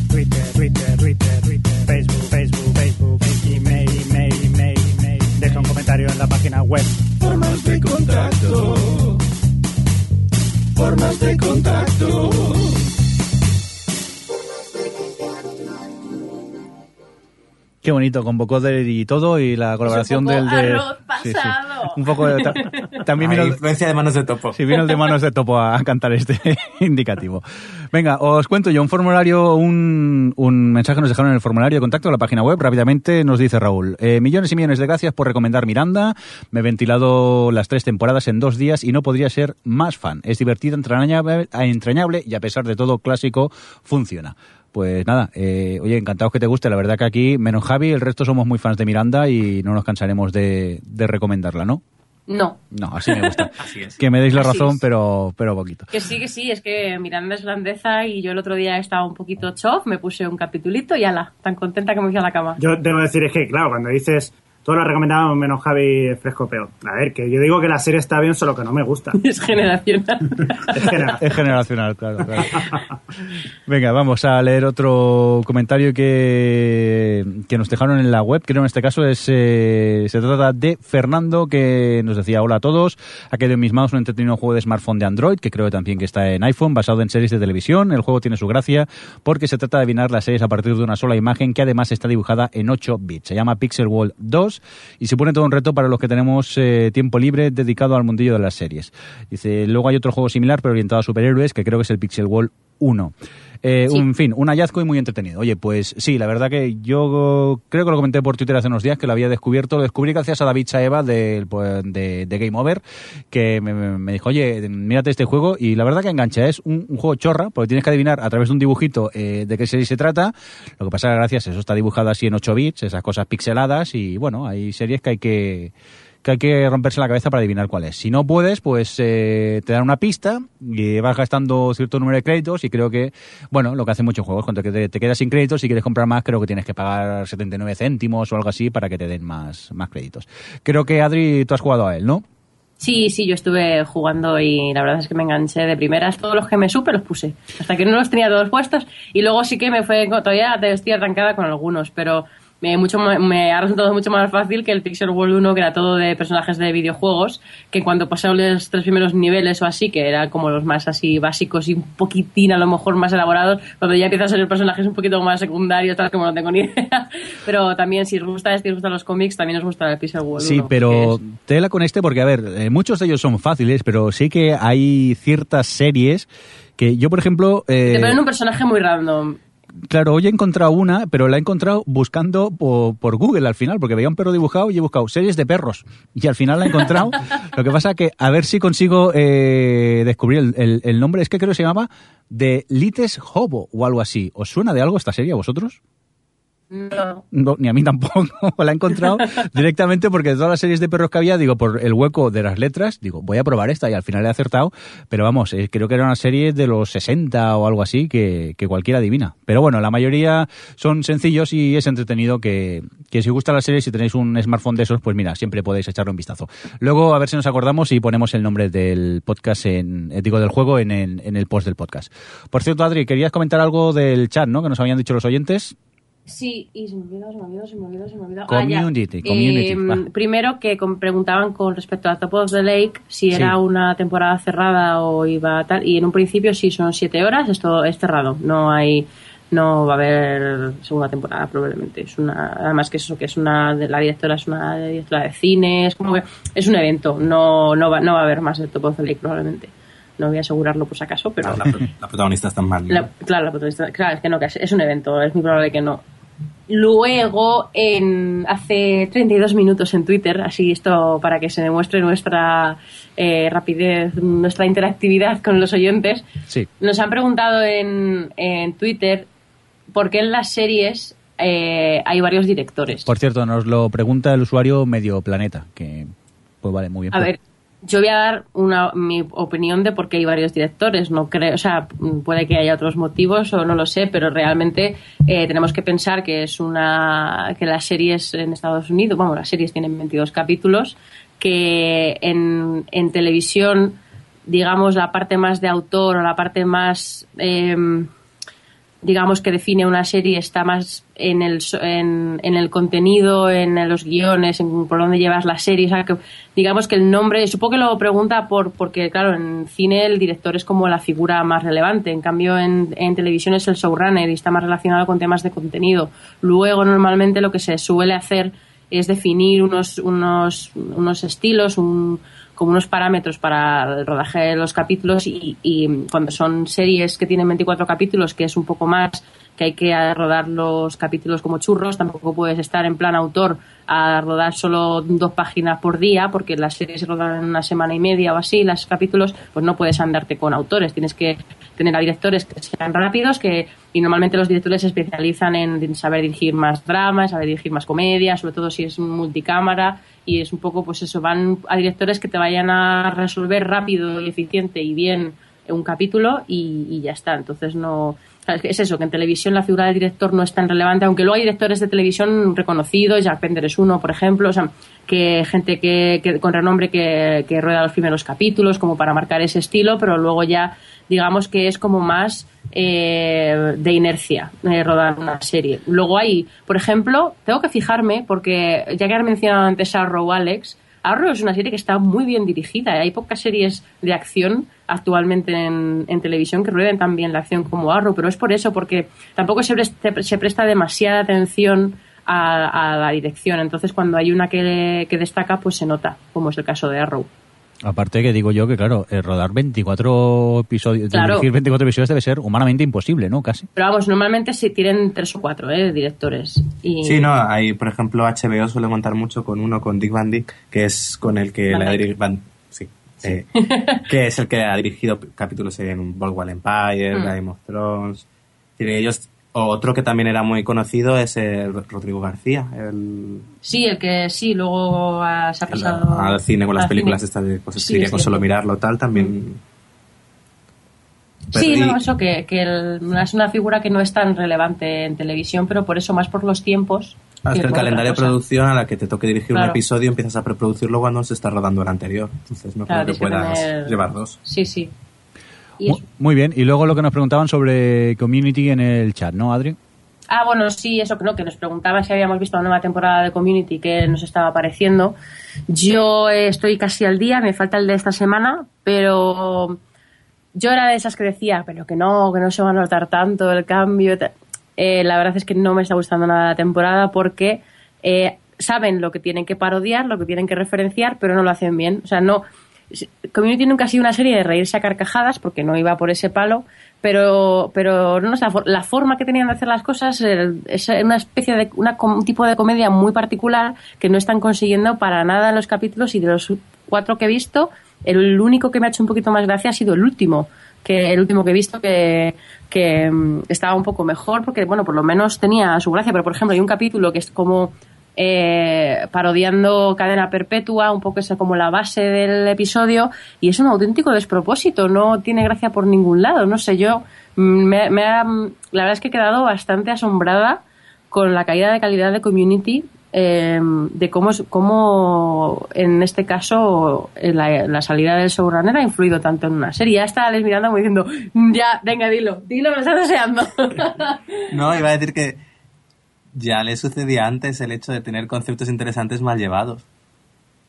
Twitter, Twitter, Twitter, Twitter, Facebook, Facebook, Facebook, email, email, email, email. Deja un comentario en la página web. Formas de contacto. Formas de contacto. Qué bonito, con vocoder y todo, y la colaboración del de... arroz Sí, sí. Un poco de... ta- También vino influencia de manos de topo. Sí, vino el de manos de topo a, a cantar este indicativo. Venga, os cuento yo un formulario, un, un mensaje nos dejaron en el formulario de contacto de la página web. Rápidamente nos dice Raúl, eh, millones y millones de gracias por recomendar Miranda. Me he ventilado las tres temporadas en dos días y no podría ser más fan. Es divertida, entrañable, entrañable y a pesar de todo clásico, funciona. Pues nada, eh, oye, encantados que te guste. La verdad que aquí, menos Javi, el resto somos muy fans de Miranda y no nos cansaremos de, de recomendarla, ¿no? No. No, así me gusta. Así es. Que me deis la Así razón, es. pero, pero poquito. Que sí, que sí, es que Miranda es grandeza y yo el otro día estaba un poquito chof, me puse un capitulito y ala, tan contenta que me fui a la cama. Yo debo decir es que, claro, cuando dices todos lo recomendamos menos Javi fresco peor. A ver, que yo digo que la serie está bien, solo que no me gusta. Es generacional. Es generacional, claro, claro. Venga, vamos a leer otro comentario que, que nos dejaron en la web. Creo en este caso es eh, se trata de Fernando que nos decía hola a todos. Ha quedado en mis manos un entretenido juego de smartphone de Android que creo también que está en iPhone basado en series de televisión. El juego tiene su gracia porque se trata de adivinar las series a partir de una sola imagen que además está dibujada en 8 bits. Se llama Pixel World 2 y supone todo un reto para los que tenemos eh, tiempo libre dedicado al mundillo de las series. Dice, luego hay otro juego similar pero orientado a superhéroes que creo que es el Pixel World 1. Eh, Sí. En fin, un hallazgo y muy entretenido. Oye, pues sí, la verdad que yo creo que lo comenté por Twitter hace unos días que lo había descubierto. Lo descubrí gracias a David Chaeva del, pues, de, de Game Over, que me, me- me dijo, oye, mírate este juego. Y la verdad que engancha. Es un, un juego chorra, porque tienes que adivinar a través de un dibujito eh, de qué serie se trata. Lo que pasa es que gracias a eso está dibujado así en 8 bits, esas cosas pixeladas. Y bueno, hay series que hay que que hay que romperse la cabeza para adivinar cuál es. Si no puedes, pues eh, te dan una pista y vas gastando cierto número de créditos y creo que, bueno, lo que hacen muchos juegos, cuando te, quedas sin créditos, si quieres comprar más, creo que tienes que pagar 79 céntimos o algo así para que te den más, más créditos. Creo que, Adri, tú has jugado a él, ¿no? Sí, sí, yo estuve jugando y la verdad es que me enganché de primeras. Todos los que me supe los puse. Hasta que no los tenía todos puestos. Y luego sí que me fue. Todavía estoy arrancada con algunos, pero me, mucho, me ha resultado mucho más fácil que el Pixel World 1, que era todo de personajes de videojuegos. Que cuando pasé los tres primeros niveles o así, que eran como los más así básicos y un poquitín a lo mejor más elaborados, cuando ya empiezas a ser personajes un poquito más secundarios, tal, como no tengo ni idea. Pero también, si os gusta este y os gustan los cómics, también os gusta el Pixel World 1. Sí, pero tela con este porque, a ver, eh, muchos de ellos son fáciles, pero sí que hay ciertas series que yo, por ejemplo... eh, Te ponen un personaje muy random. Claro, hoy he encontrado una, pero la he encontrado buscando por, por Google al final, porque veía un perro dibujado y he buscado series de perros. Y al final la he encontrado. Lo que pasa que a ver si consigo eh, descubrir el, el- el nombre. Es que creo que se llamaba The Lites Hobo o algo así. ¿Os suena de algo esta serie a vosotros? No. No, ni a mí tampoco. la he encontrado directamente porque de todas las series de perros que había, digo, por el hueco de las letras, digo, voy a probar esta y al final he acertado. Pero vamos, eh, creo que era una serie de los 60 o algo así que, que cualquiera adivina. Pero bueno, la mayoría son sencillos y es entretenido que, que si os gusta la serie, si tenéis un smartphone de esos, pues mira, siempre podéis echarle un vistazo. Luego, a ver si nos acordamos y ponemos el nombre del podcast, en, eh, digo, del juego en el, en el post del podcast. Por cierto, Adri, querías comentar algo del chat, ¿no? Que nos habían dicho los oyentes. Sí, y se me olvidó, se me olvidó, se me olvidó, se me olvidó. Community, ah, community, Eh, va. primero que preguntaban con respecto a Top of the Lake si Sí. era una temporada cerrada o iba tal. Y en un principio sí son siete horas, esto es cerrado. No hay, no va a haber segunda temporada probablemente. Es una, además que eso que es una, de- la directora es una directora de cine, es como que es un evento. No, no va, no va a haber más de Top of the Lake probablemente. No voy a asegurarlo por si acaso, pero La, pro- la protagonista está mal. ¿no? la- claro, la protagonista- claro, es que no, que es, es un evento, es muy probable que no. Luego, en, hace 32 minutos en Twitter, así esto para que se demuestre nuestra eh, rapidez, nuestra interactividad con los oyentes, Sí. nos han preguntado en, en Twitter por qué en las series eh, hay varios directores. Por cierto, nos lo pregunta el usuario Medio Planeta, que pues vale, muy bien. A ver, yo voy a dar una, mi opinión de por qué hay varios directores. No creo, o sea, puede que haya otros motivos o no lo sé, pero realmente eh, tenemos que pensar que es una que las series en Estados Unidos, vamos, las series tienen 22 capítulos, que en, en televisión, digamos, la parte más de autor o la parte más em, digamos que define una serie está más en el en, en el contenido en los guiones en por dónde llevas la serie o sea que digamos que el nombre supongo que lo pregunta por porque claro en cine el director es como la figura más relevante. En cambio en, en televisión es el showrunner y está más relacionado con temas de contenido. Luego normalmente lo que se suele hacer es definir unos unos unos estilos un como unos parámetros para el rodaje de los capítulos y, y cuando son series que tienen 24 capítulos, que es un poco más, que hay que rodar los capítulos como churros, tampoco puedes estar en plan autor a rodar solo dos páginas por día, porque las series se rodan en una semana y media o así, los capítulos, pues no puedes andarte con autores, tienes que tener a directores que sean rápidos, que y normalmente los directores se especializan en saber dirigir más dramas, saber dirigir más comedia, sobre todo si es multicámara y es un poco pues eso, van a directores que te vayan a resolver rápido y eficiente y bien un capítulo y, y ya está. Entonces no es eso, que en televisión la figura del director no es tan relevante, aunque luego hay directores de televisión reconocidos, Jack Bender es uno, por ejemplo, o sea, que gente que, con renombre que, que rueda los primeros capítulos como para marcar ese estilo, pero luego ya digamos que es como más eh, de inercia eh, rodar una serie. Luego hay, por ejemplo, tengo que fijarme porque ya que has mencionado antes a Arrow Alex, Arrow es una serie que está muy bien dirigida. Hay pocas series de acción actualmente en, en televisión que rueden tan bien la acción como Arrow, pero es por eso, porque tampoco se presta, demasiada atención a, a la dirección. Entonces, cuando hay una que, que destaca, pues se nota, como es el caso de Arrow. Aparte que digo yo que, claro, eh, rodar 24 episodios, Claro. dirigir 24 episodios debe ser humanamente imposible, ¿no? Casi. Pero vamos, normalmente se tienen tres o cuatro ¿eh? directores. Y... Sí, no, hay, por ejemplo, HBO suele montar mucho con uno, con Dick Van Dyke, que es con el que Van dirigido... Van- sí, eh, que es el que ha dirigido capítulos en Boardwalk Empire, Mm. Game of Thrones. Y ellos, otro que también era muy conocido es el Rodrigo García, el, Sí, el que sí, luego ah, se ha pasado al cine con las películas cine. estas de cosas Sí, que es con solo mirarlo tal, también... Sí, Pero- no, eso que, que el- es una figura que no es tan relevante en televisión, pero por eso más por los tiempos. Ah, es que el calendario de producción a la que te toque dirigir Claro. un episodio empiezas a preproducirlo cuando se está rodando el anterior. Entonces no Claro, creo que puedas tener- llevar dos. Sí, sí. Y. Muy bien. Y luego lo que nos preguntaban sobre Community en el chat, ¿no, Adri? Ah, bueno, sí, eso creo que nos preguntaba si habíamos visto la nueva temporada de Community que nos estaba apareciendo. Yo eh, estoy casi al día, me falta el de esta semana, pero yo era de esas que decía, pero que no, que no se va a notar tanto el cambio. Eh, la verdad es que no me está gustando nada la temporada porque eh, saben lo que tienen que parodiar, lo que tienen que referenciar, pero no lo hacen bien. O sea, no. Community nunca ha sido una serie de reírse a carcajadas porque no iba por ese palo, pero, pero no la, for- la forma que tenían de hacer las cosas es una especie de una, un tipo de comedia muy particular que no están consiguiendo para nada en los capítulos y de los cuatro que he visto, el único que me ha hecho un poquito más gracia ha sido el último, que el último que he visto que, que mm, estaba un poco mejor porque, bueno, por lo menos tenía su gracia. Pero, por ejemplo, hay un capítulo que es como eh, parodiando Cadena Perpetua, un poco esa como la base del episodio, y es un auténtico despropósito, no tiene gracia por ningún lado, no sé, yo mm, me, me ha- la verdad es que he quedado bastante asombrada con la caída de calidad de Community, eh, de cómo, cómo en este caso la, la salida del showrunner ha influido tanto en una serie. Ya está Alex mirando como diciendo, "Mm, ya, venga, dilo, dilo, me lo estás deseando. No, iba a decir que ya le sucedía antes el hecho de tener conceptos interesantes mal llevados.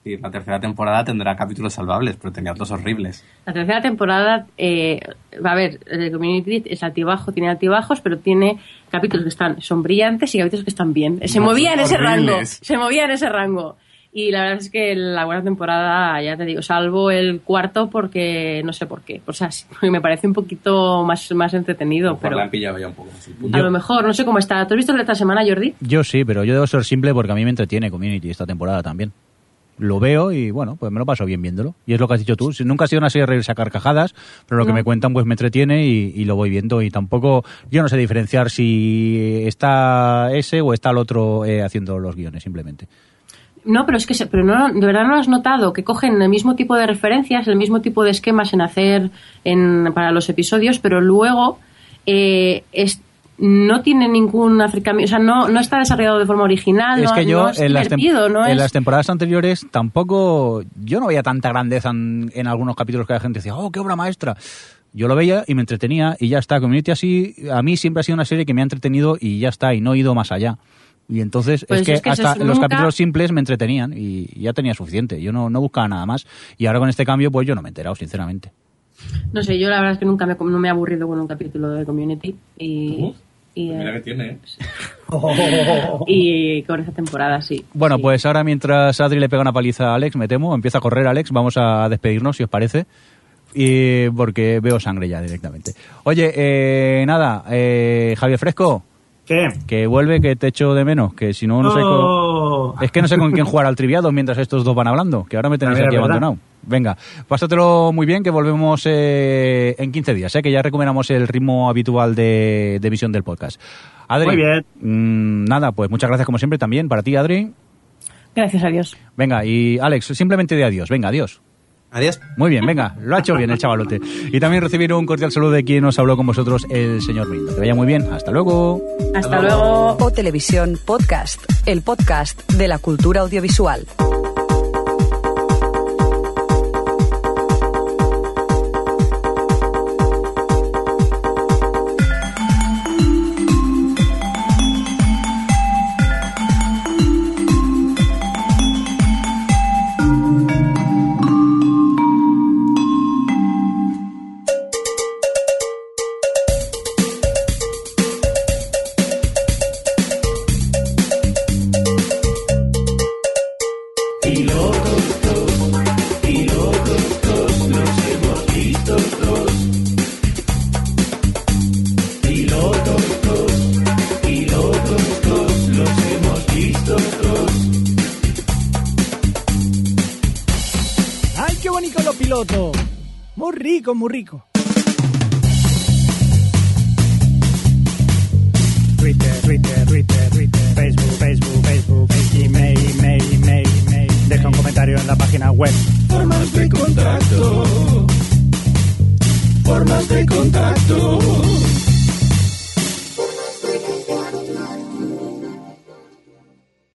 Y la tercera temporada tendrá capítulos salvables, pero tenía dos horribles. La tercera temporada, eh, va a ver, el Community es altibajo, tiene altibajos, pero tiene capítulos que están son brillantes y capítulos que están bien. Se No, movía en son ese rango, horribles. se movía en ese rango. Y la verdad es que la buena temporada, ya te digo, salvo el cuarto porque no sé por qué. O sea, sí, porque me parece un poquito más, más entretenido, pero la han pillado ya un poco así. a lo mejor, no sé cómo está. ¿Tú has visto el de esta semana, Jordi? Yo sí, pero yo debo ser simple porque a mí me entretiene Community esta temporada también. Lo veo y bueno, pues me lo paso bien viéndolo. Y es lo que has dicho tú. Si- Nunca ha sido una serie de reírse a carcajadas, pero lo que me cuentan pues me entretiene y, y lo voy viendo. Y tampoco, yo no sé diferenciar si está ese o está el otro eh, haciendo los guiones, simplemente. No, pero es que, se- pero no, de verdad no has notado que cogen el mismo tipo de referencias, el mismo tipo de esquemas en hacer en, para los episodios, pero luego eh, es, no tiene ningún acercamiento, o sea, no, no está desarrollado de forma original, es no, que yo no es en, las tem- divertido, no en es... las temporadas anteriores tampoco, yo no veía tanta grandeza en, en algunos capítulos que la gente decía, oh, qué obra maestra. Yo lo veía y me entretenía y ya está. Community así, a mí siempre ha sido una serie que me ha entretenido y ya está, y no he ido más allá. Y entonces Pues es que es que hasta los capítulos simples me entretenían y ya tenía suficiente. Yo no, no buscaba nada más. Y ahora con este cambio, pues yo no me he enterado, sinceramente. No sé, yo la verdad es que nunca me, no me he aburrido con un capítulo de Community y... y, eh, tiene, ¿eh? y con esta temporada sí. Bueno, sí. pues ahora mientras Adri le pega una paliza a Alex, me temo, empieza a correr Alex, vamos a despedirnos, si os parece. Y porque veo sangre ya directamente. Oye, eh, nada, eh, Javier Fresco, ¿Qué? que vuelve, que te echo de menos, que si no, no sé... con-. Es que no sé con quién jugar al triviado mientras estos dos van hablando, que ahora me tenéis aquí abandonado. Venga, pásatelo muy bien, que volvemos eh, en 15 días, ¿eh? que ya recuperamos el ritmo habitual de, de emisión del podcast. Adri, Muy bien. mm, nada, pues muchas gracias como siempre también para ti, Adri. Gracias a Dios. Venga, y Alex, simplemente de adiós. Venga, adiós. Adiós. Muy bien, venga, lo ha hecho bien el chavalote. Y también recibir un cordial saludo de quien nos habló con vosotros, el señor Mindo. Que vaya muy bien, hasta luego. Hasta luego. O Televisión Podcast, el podcast de la cultura audiovisual. Muy rico,